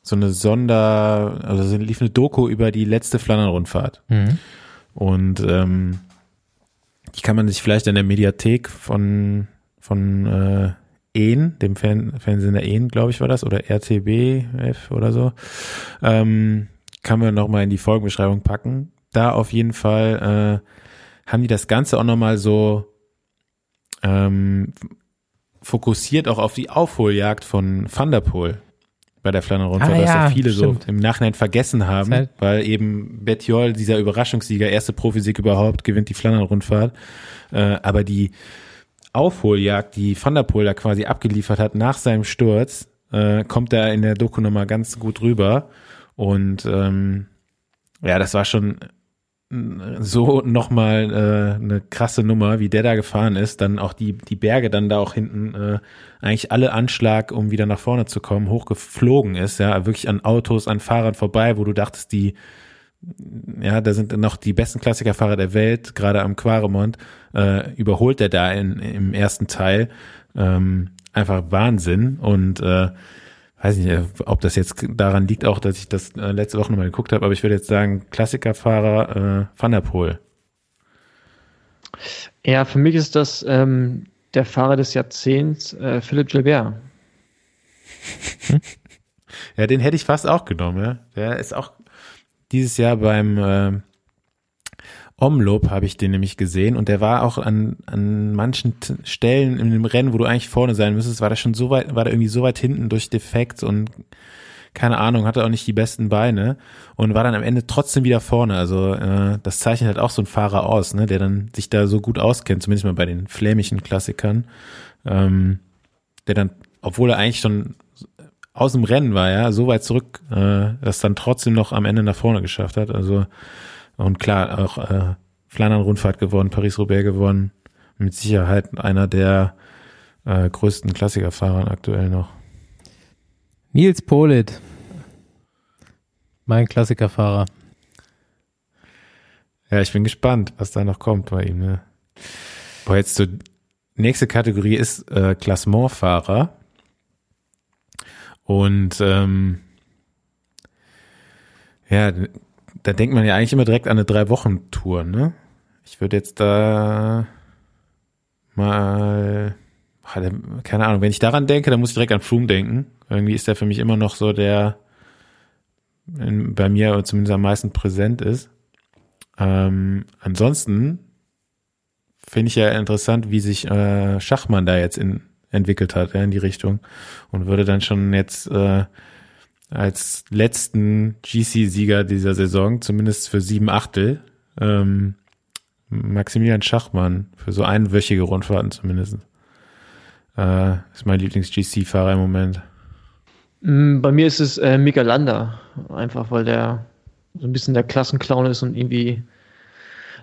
so eine Sonder, also lief eine Doku über die letzte Flandern-Rundfahrt. Mhm. Und ähm, die kann man sich vielleicht in der Mediathek von von äh, EN, dem Fern Fernsehen der EN, glaube ich, war das, oder RTBF oder so, ähm, kann man nochmal in die Folgenbeschreibung packen. Da auf jeden Fall äh, haben die das Ganze auch nochmal so ähm, fokussiert auch auf die Aufholjagd von Van der Poel bei der Flandern Rundfahrt, ah, was ja, viele stimmt. so im Nachhinein vergessen haben, halt weil eben Betjol, dieser Überraschungssieger, erste Profisieg überhaupt, gewinnt die Flandern Rundfahrt. Äh, aber die Aufholjagd, die Van der Poel da quasi abgeliefert hat nach seinem Sturz, äh, kommt da in der Doku nochmal ganz gut rüber. Und ähm, ja, das war schon so nochmal äh, eine krasse Nummer, wie der da gefahren ist, dann auch die, die Berge dann da auch hinten äh, eigentlich alle Anschlag, um wieder nach vorne zu kommen, hochgeflogen ist, ja, wirklich an Autos, an Fahrern vorbei, wo du dachtest, die, ja, da sind noch die besten Klassikerfahrer der Welt, gerade am Quaremont, äh, überholt er da in, im ersten Teil. Ähm, einfach Wahnsinn und äh, weiß nicht, äh, ob das jetzt daran liegt auch, dass ich das äh, letzte Woche nochmal geguckt habe, aber ich würde jetzt sagen, Klassikerfahrer äh, Van der Poel. Ja, für mich ist das ähm, der Fahrer des Jahrzehnts, äh, Philipp Gilbert. ja, den hätte ich fast auch genommen, ja. Der ist auch dieses Jahr beim äh, Omloop habe ich den nämlich gesehen und der war auch an, an manchen Stellen in dem Rennen, wo du eigentlich vorne sein müsstest, war der schon so weit, war der irgendwie so weit hinten durch Defekt und keine Ahnung, hatte auch nicht die besten Beine und war dann am Ende trotzdem wieder vorne. Also äh, das zeichnet halt auch so ein Fahrer aus, ne, der dann sich da so gut auskennt, zumindest mal bei den flämischen Klassikern, ähm, der dann, obwohl er eigentlich schon aus dem Rennen war, ja, so weit zurück, äh, das dann trotzdem noch am Ende nach vorne geschafft hat. Also und klar, auch äh, Flandern-Rundfahrt gewonnen, Paris-Roubaix gewonnen. Mit Sicherheit einer der äh, größten Klassikerfahrer aktuell noch. Nils Polit. Mein Klassikerfahrer. Ja, ich bin gespannt, was da noch kommt bei ihm. Ne? Boah, jetzt so, nächste Kategorie ist äh, Klassementfahrer. Und ähm, ja, da denkt man ja eigentlich immer direkt an eine Drei-Wochen-Tour, ne? Ich würde jetzt da mal, keine Ahnung, wenn ich daran denke, dann muss ich direkt an Froome denken. Irgendwie ist der für mich immer noch so der, in, bei mir zumindest am meisten präsent ist. Ähm, ansonsten finde ich ja interessant, wie sich äh, Schachmann da jetzt in, entwickelt hat, ja, in die Richtung. Und würde dann schon jetzt äh, als letzten GC-Sieger dieser Saison, zumindest für sieben Achtel, ähm, Maximilian Schachmann für so einwöchige Rundfahrten zumindest. Äh, ist mein Lieblings-GC-Fahrer im Moment. Mm, bei mir ist es äh, Mika Landa, einfach weil der so ein bisschen der Klassenclown ist und irgendwie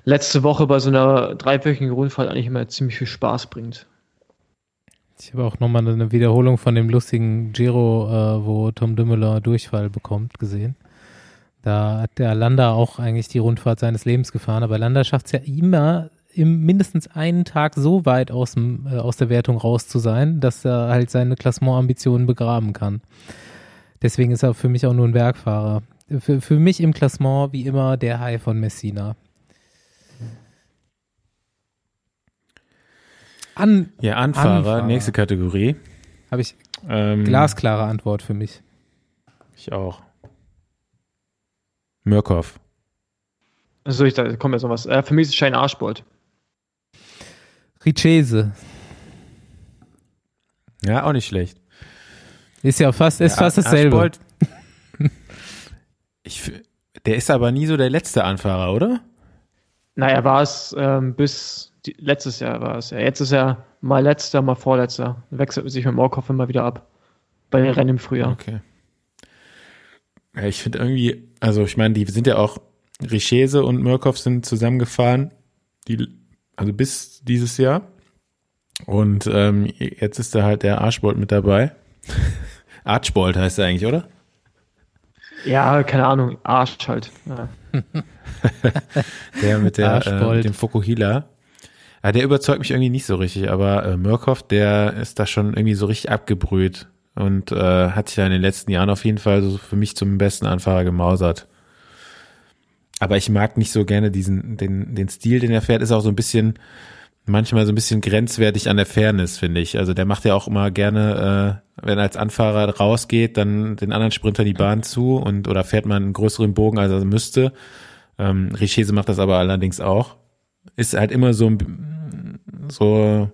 letzte Woche bei so einer dreiwöchigen Rundfahrt eigentlich immer ziemlich viel Spaß bringt. Ich habe auch nochmal eine Wiederholung von dem lustigen Giro, äh, wo Tom Dümmeler Durchfall bekommt, gesehen. Da hat der Landa auch eigentlich die Rundfahrt seines Lebens gefahren, aber Landa schafft es ja immer, im mindestens einen Tag so weit aus, dem, äh, aus der Wertung raus zu sein, dass er halt seine Klassementambitionen begraben kann. Deswegen ist er für mich auch nur ein Bergfahrer. Für, für mich im Klassement wie immer der Hai von Messina. An ja, Anfahrer, Anfahrer. nächste Kategorie. Habe ich ähm, glasklare Antwort für mich. Ich auch. Mürkow. Also ich, da kommt jetzt noch was. Äh, für mich ist es Schein Arschbold. Richese. Ja, auch nicht schlecht. Ist ja fast, ist ja, fast dasselbe. Arschbold, ich, der ist aber nie so der letzte Anfahrer, oder? Naja, war es ähm, bis die, letztes Jahr war es ja. Jetzt ist er mal letzter, mal vorletzter. Wechselt sich mit Morkov immer wieder ab. Bei den Rennen im Frühjahr. Okay. Ja, ich finde irgendwie, also ich meine, die sind ja auch, Richese und Murkoff sind zusammengefahren, die, also bis dieses Jahr. Und ähm, jetzt ist da halt der Arschbold mit dabei. Archbold heißt er eigentlich, oder? Ja, keine Ahnung, Arsch halt. Ja. der mit der äh, dem Fokuhila. Ja, der überzeugt mich irgendwie nicht so richtig, aber äh, Murkoff, der ist da schon irgendwie so richtig abgebrüht und äh, hat sich ja in den letzten Jahren auf jeden Fall so für mich zum besten Anfahrer gemausert. Aber ich mag nicht so gerne diesen, den, den Stil, den er fährt, ist auch so ein bisschen, manchmal so ein bisschen grenzwertig an der Fairness, finde ich. Also der macht ja auch immer gerne, äh, wenn er als Anfahrer rausgeht, dann den anderen Sprinter die Bahn zu und oder fährt man einen größeren Bogen, als er müsste. Ähm, Richese macht das aber allerdings auch. Ist halt immer so, so,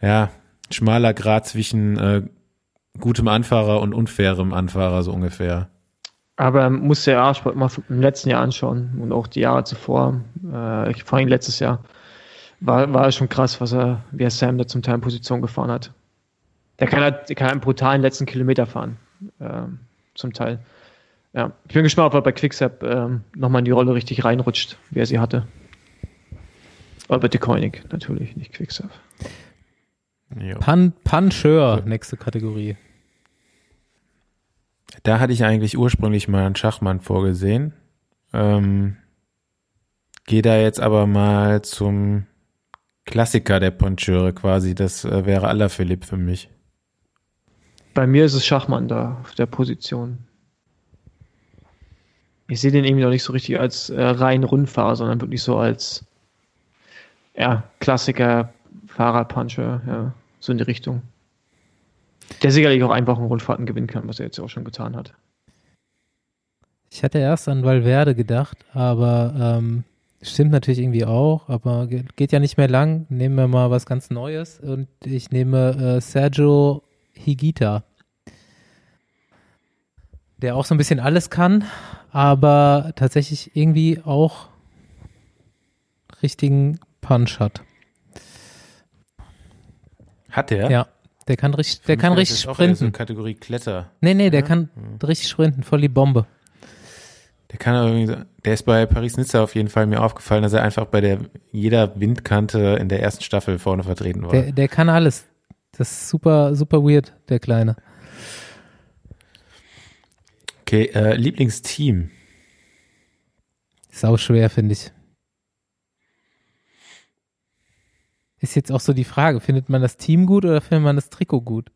ja, schmaler Grad zwischen äh, gutem Anfahrer und unfairem Anfahrer, so ungefähr. Aber muss der A-Sport mal im letzten Jahr anschauen und auch die Jahre zuvor, äh, vor allem letztes Jahr, war, war schon krass, was er, wie er Sam da zum Teil in Position gefahren hat. Der kann halt, der kann einen brutalen letzten Kilometer fahren, äh, zum Teil. Ja, ich bin gespannt, ob er bei Quickstep äh, nochmal in die Rolle richtig reinrutscht, wie er sie hatte. Aber bitte Koenig, natürlich, nicht Quickstep. Pan Puncheur, nächste Kategorie. Da hatte ich eigentlich ursprünglich mal einen Schachmann vorgesehen. Ähm, Gehe da jetzt aber mal zum Klassiker der Poncheure quasi. Das äh, wäre aller Philipp für mich. Bei mir ist es Schachmann da auf der Position. Ich sehe den irgendwie noch nicht so richtig als äh, rein Rundfahrer, sondern wirklich so als ja, Klassiker, Fahrradpuncher, ja so in die Richtung. Der sicherlich auch einfach einen Rundfahrten gewinnen kann, was er jetzt auch schon getan hat. Ich hatte erst an Valverde gedacht, aber ähm, stimmt natürlich irgendwie auch, aber geht ja nicht mehr lang. Nehmen wir mal was ganz Neues und ich nehme äh, Sergio Higita, der auch so ein bisschen alles kann, aber tatsächlich irgendwie auch richtigen Punch hat. Hat der? Ja. Der kann richtig, der kann richtig sprinten. So Kategorie Kletter. Nee, nee, der ja? kann mhm. richtig sprinten, voll die Bombe. Der kann irgendwie, der ist bei Paris-Nizza auf jeden Fall mir aufgefallen, dass er einfach bei der, jeder Windkante in der ersten Staffel vorne vertreten war. Der, der kann alles. Das ist super, super weird, der Kleine. Okay, äh, Lieblingsteam. Sau schwer, finde ich. Ist jetzt auch so die Frage, findet man das Team gut oder findet man das Trikot gut?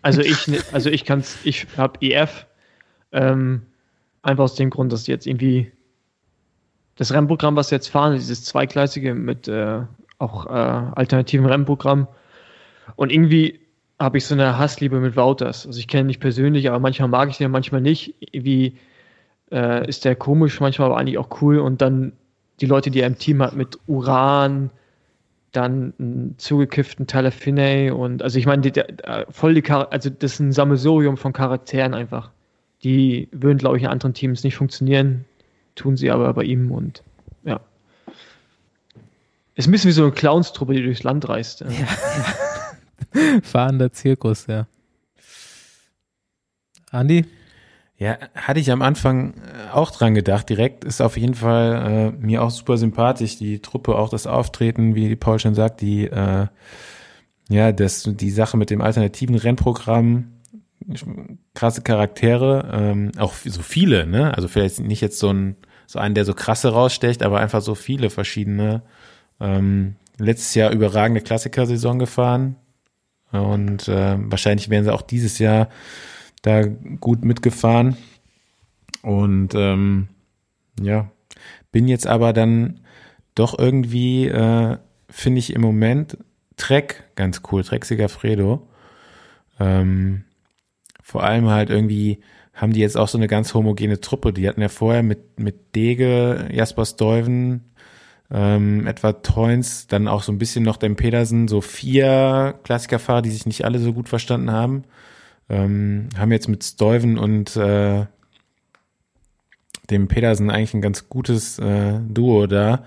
Also ich, also ich kann's, ich habe EF, ähm, einfach aus dem Grund, dass jetzt irgendwie das Rennprogramm, was jetzt fahren, dieses zweigleisige mit äh, auch äh, alternativen Rennprogramm und irgendwie habe ich so eine Hassliebe mit Wouters. Also ich kenne ihn nicht persönlich, aber manchmal mag ich den, manchmal nicht. Wie äh, ist der komisch, manchmal aber eigentlich auch cool und dann die Leute, die er im Team hat mit Uran, dann einen zugekifften Tyler Finney und also ich meine, voll die Char also das ist ein Sammelsurium von Charakteren einfach. Die würden, glaube ich, in anderen Teams nicht funktionieren, tun sie aber bei ihm und ja. Ist ein bisschen wie so eine Clownstruppe, die durchs Land reist. Ja. ja. Fahrender Zirkus, ja. Andi? Ja, hatte ich am Anfang äh, auch dran gedacht. Direkt ist auf jeden Fall äh, mir auch super sympathisch die Truppe, auch das Auftreten, wie Paul schon sagt, die äh, ja, das die Sache mit dem alternativen Rennprogramm, krasse Charaktere, ähm, auch so viele, ne? Also vielleicht nicht jetzt so ein so einen, der so krasse rausstecht, aber einfach so viele verschiedene. Ähm, letztes Jahr überragende Klassikersaison gefahren und äh, wahrscheinlich werden sie auch dieses Jahr da gut mitgefahren. Und ähm, ja, bin jetzt aber dann doch irgendwie, äh, finde ich im Moment Trek ganz cool, Trek Segafredo. Ähm, vor allem halt irgendwie haben die jetzt auch so eine ganz homogene Truppe. Die hatten ja vorher mit, mit Dege, Jasper Stuyven, ähm, etwa Toins, dann auch so ein bisschen noch dem Pedersen, so vier Klassikerfahrer, die sich nicht alle so gut verstanden haben. Ähm, haben jetzt mit Stuyven und äh, dem Pedersen eigentlich ein ganz gutes äh, Duo da.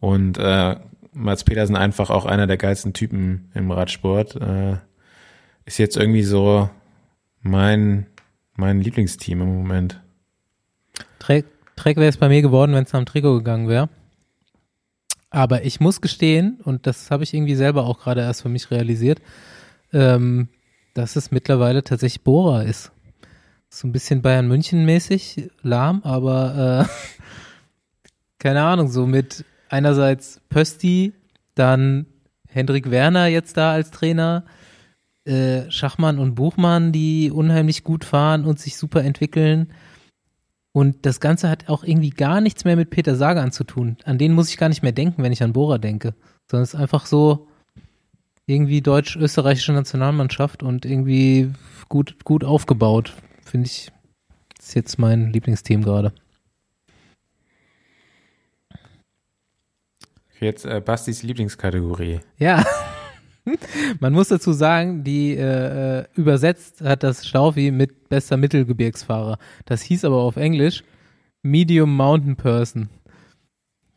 Und äh, Mats Pedersen einfach auch einer der geilsten Typen im Radsport. Äh, ist jetzt irgendwie so mein, mein Lieblingsteam im Moment. Trek, Trek wäre es bei mir geworden, wenn es am Trikot gegangen wäre. Aber ich muss gestehen, und das habe ich irgendwie selber auch gerade erst für mich realisiert, ähm, dass es mittlerweile tatsächlich Bora ist. So ein bisschen Bayern München mäßig, lahm, aber äh, keine Ahnung, so mit einerseits Pösti, dann Hendrik Werner jetzt da als Trainer, äh, Schachmann und Buchmann, die unheimlich gut fahren und sich super entwickeln. Und das Ganze hat auch irgendwie gar nichts mehr mit Peter Sagan zu tun. An den muss ich gar nicht mehr denken, wenn ich an Bora denke. Sondern es ist einfach so irgendwie deutsch-österreichische Nationalmannschaft und irgendwie gut, gut aufgebaut. Finde ich, ist jetzt mein Lieblingsteam gerade. Jetzt äh, Bastis Lieblingskategorie. Ja. Man muss dazu sagen, die äh, übersetzt hat das Staufi mit bester Mittelgebirgsfahrer. Das hieß aber auf Englisch Medium Mountain Person.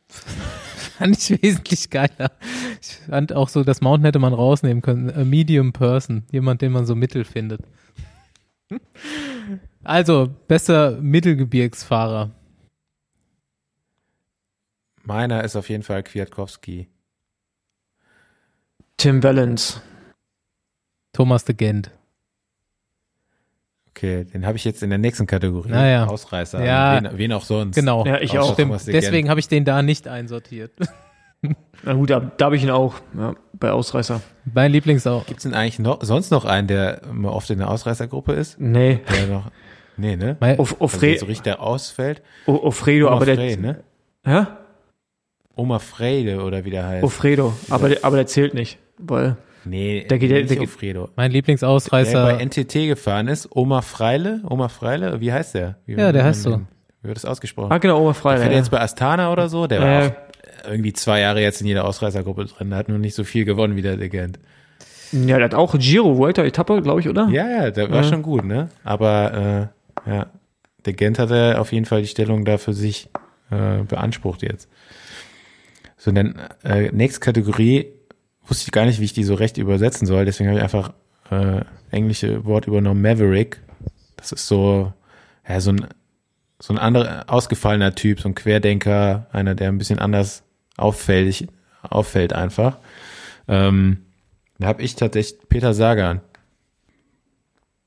fand ich wesentlich geiler. Ich fand auch so, das Mountain hätte man rausnehmen können. A Medium Person. Jemand, den man so mittel findet. Also, bester Mittelgebirgsfahrer. Meiner ist auf jeden Fall Kwiatkowski. Tim Valens. Thomas de Gent. Okay, den habe ich jetzt in der nächsten Kategorie. Naja. Ausreißer. Ja. Wen, wen auch sonst. Genau. Ja, ich auch. Deswegen habe ich den da nicht einsortiert. Na gut, da, da habe ich ihn auch, ja, bei Ausreißer. mein Lieblings auch. Gibt's denn eigentlich noch, sonst noch einen, der immer oft in der Ausreißergruppe ist? Nee, Der noch, nee, ne? Mein, Of, Also Ofre so richtig ausfällt. O- Ofredo, Oma aber der. Frey, ne? Hä? Oma Freyde oder wie der heißt. Ofredo, aber der, aber der zählt nicht, weil nee, der geht- der- nicht der Ofredo. mein Der Lieblingsausreißer. bei NTT gefahren ist, Oma Freile, Oma Freile, wie heißt der? Wie, Ja, der heißt so. Wie wird das ausgesprochen? Ah, genau, Oberfrei. Fährt er Ja. jetzt bei Astana oder so? Der war Äh. auch irgendwie zwei Jahre jetzt in jeder Ausreißergruppe drin. Hat nur nicht so viel gewonnen wie der Legend. ja, der hat auch Giro, Vuelta, Etappe, glaube ich, oder? Ja, ja, der war Ja. schon gut, ne? Aber äh, ja, der Gent hat er auf jeden Fall die Stellung da für sich äh, beansprucht jetzt. So, dann äh, nächste Kategorie wusste ich gar nicht, wie ich die so recht übersetzen soll. Deswegen habe ich einfach äh, englische Wort übernommen, Maverick. Das ist so, ja, so ein so ein anderer ausgefallener Typ, so ein Querdenker, einer, der ein bisschen anders auffällig auffällt einfach. Ähm, da habe ich tatsächlich Peter Sagan.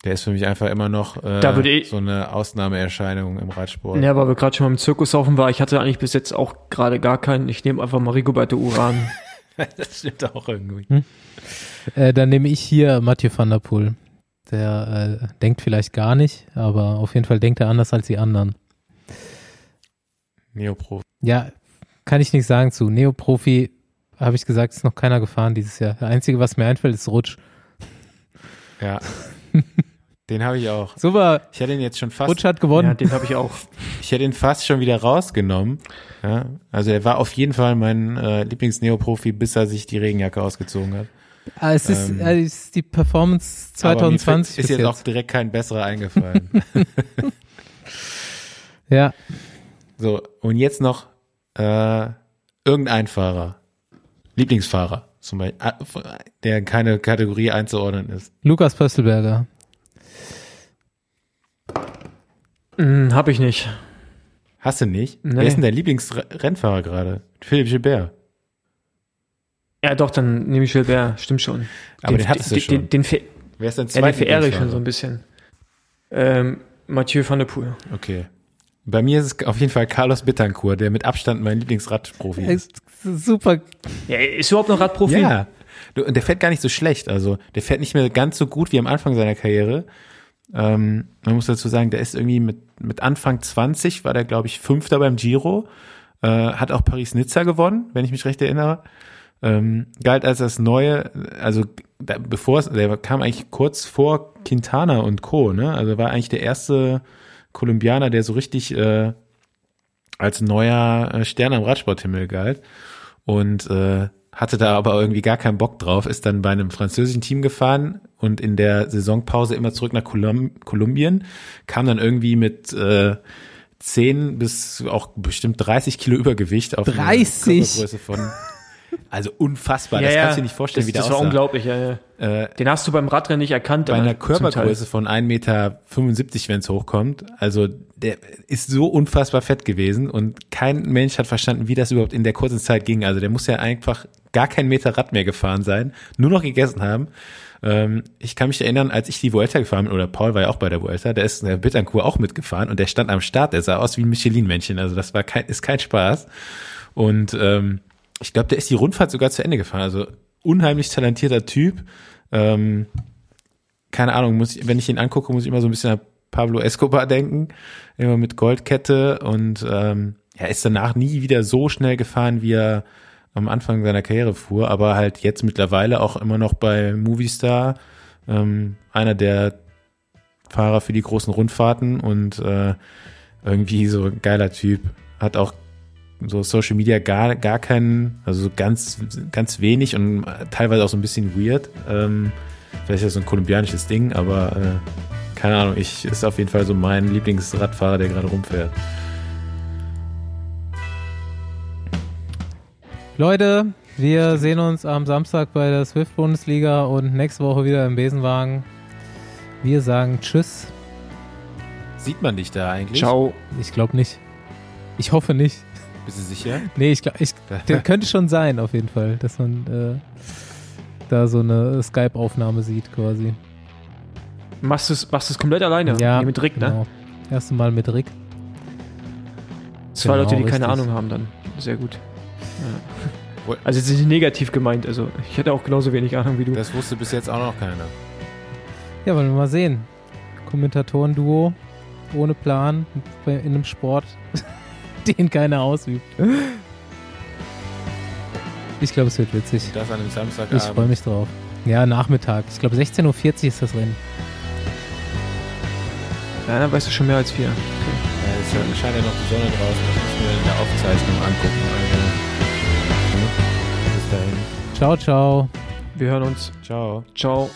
Der ist für mich einfach immer noch äh, Da würde ich- so eine Ausnahmeerscheinung im Radsport. Ja, weil wir gerade schon mal im Zirkushaufen waren. Ich hatte eigentlich bis jetzt auch gerade gar keinen. Ich nehme einfach mal Rigoberto Uran. Das stimmt auch irgendwie. Äh, dann nehme ich hier Mathieu van der Poel. Der äh, denkt vielleicht gar nicht, aber auf jeden Fall denkt er anders als die anderen. Neopro. Ja, kann ich nichts sagen zu. Neoprofi, habe ich gesagt, ist noch keiner gefahren dieses Jahr. Der Einzige, was mir einfällt, ist Rutsch. Ja. Den habe ich auch. Super, Ich hätte ihn jetzt schon fast Rutsch hat ja, gewonnen. den habe ich auch. Ich hätte ihn fast schon wieder rausgenommen. Ja, also er war auf jeden Fall mein äh, Lieblings-Neoprofi, bis er sich die Regenjacke ausgezogen hat. Ah, es, ist, Ähm, äh, es ist die Performance Aber mir 2020 ist jetzt, jetzt. auch direkt kein besserer eingefallen. Ja, so, und jetzt noch äh, irgendein Fahrer. Lieblingsfahrer zum Beispiel, ah, der in keine Kategorie einzuordnen ist. Lukas Pöstelberger. Hm, hab ich nicht. Hast du nicht? Nee. Wer ist denn der Lieblingsrennfahrer gerade? Philipp Gilbert. Ja, doch, dann nehme ich Gilbert. Stimmt schon. Aber den hattest du den, schon. Den, den, Wer ist dein ja, den zweiter verehre ich schon so ein bisschen. Ähm, Mathieu van der Poel. Okay. Bei mir ist es auf jeden Fall Carlos Bittancourt, der mit Abstand mein Lieblingsradprofi ist. Ist super. Ja, ist überhaupt noch Radprofi? Ja. Du, und der fährt gar nicht so schlecht. Also der fährt nicht mehr ganz so gut wie am Anfang seiner Karriere. Ähm, man muss dazu sagen, der ist irgendwie mit, mit Anfang 20, war der, glaube ich, Fünfter beim Giro. Äh, hat auch Paris-Nizza gewonnen, wenn ich mich recht erinnere. Ähm, galt als das neue, also da, bevor es, der kam eigentlich kurz vor Quintana und Co., ne? Also war eigentlich der erste Kolumbianer, der so richtig äh, als neuer äh, Stern am Radsporthimmel galt. Und äh, hatte da aber irgendwie gar keinen Bock drauf, ist dann bei einem französischen Team gefahren und in der Saisonpause immer zurück nach Kolum Kolumbien, kam dann irgendwie mit äh, 10 bis auch bestimmt 30 Kilo Übergewicht auf 30? eine Körpergröße von also unfassbar. das kannst du dir nicht vorstellen, das, wie der Das war aussah. unglaublich, ja, ja. Äh, Den hast du beim Radrennen nicht erkannt. bei einer. Körpergröße von 1,75 Meter, wenn es hochkommt. Also der ist so unfassbar fett gewesen und kein Mensch hat verstanden, wie das überhaupt in der kurzen Zeit ging. Also der muss ja einfach gar keinen Meter Rad mehr gefahren sein, nur noch gegessen haben. Ähm, ich kann mich erinnern, als ich die Vuelta gefahren bin, oder Paul war ja auch bei der Vuelta, der ist in der Bittencourt auch mitgefahren und der stand am Start, der sah aus wie ein Michelin-Männchen. Also das war kein, ist kein Spaß. Und ähm, ich glaube, der ist die Rundfahrt sogar zu Ende gefahren. Also unheimlich talentierter Typ. Ähm, keine Ahnung, muss ich, wenn ich ihn angucke, muss ich immer so ein bisschen an Pablo Escobar denken, immer mit Goldkette und ähm, er ist danach nie wieder so schnell gefahren, wie er am Anfang seiner Karriere fuhr, aber halt jetzt mittlerweile auch immer noch bei Movistar, ähm, einer der Fahrer für die großen Rundfahrten und äh, irgendwie so ein geiler Typ, hat auch so Social Media gar, gar keinen, also so ganz, ganz wenig und teilweise auch so ein bisschen weird. Ähm, vielleicht ist das so ein kolumbianisches Ding, aber äh, keine Ahnung, ich ist auf jeden Fall so mein Lieblingsradfahrer, der gerade rumfährt. Leute, wir sehen uns am Samstag bei der Swift-Bundesliga und nächste Woche wieder im Besenwagen. Wir sagen Tschüss. Sieht man dich da eigentlich? Ciao. Ich glaube nicht. Ich hoffe nicht. Bist du sicher? Nee, ich glaube, ich, der könnte schon sein, auf jeden Fall, dass man äh, da so eine Skype-Aufnahme sieht, quasi. Machst du es machst du's komplett alleine? Ja, Nee, mit Rick, ne? genau. Erste Mal mit Rick. Zwei Genau, Leute, die keine richtig. Ahnung haben dann. Sehr gut. Ja. Also jetzt nicht negativ gemeint. Also ich hätte auch genauso wenig Ahnung wie du. Das wusste bis jetzt auch noch keiner. Ja, wollen wir mal sehen. Kommentatoren-Duo ohne Plan in einem Sport, den keiner ausübt. Ich glaube, es wird witzig. Das an einem Samstagabend. Ich freue mich drauf. Ja, Nachmittag. Ich glaube, 16.40 Uhr ist das Rennen. Ja, dann weißt du schon mehr als wir. Ja, es scheint ja noch die Sonne draußen. Das müssen wir in der Aufzeichnung angucken. Also, bis dahin. Ciao, ciao. Wir hören uns. Ciao. Ciao.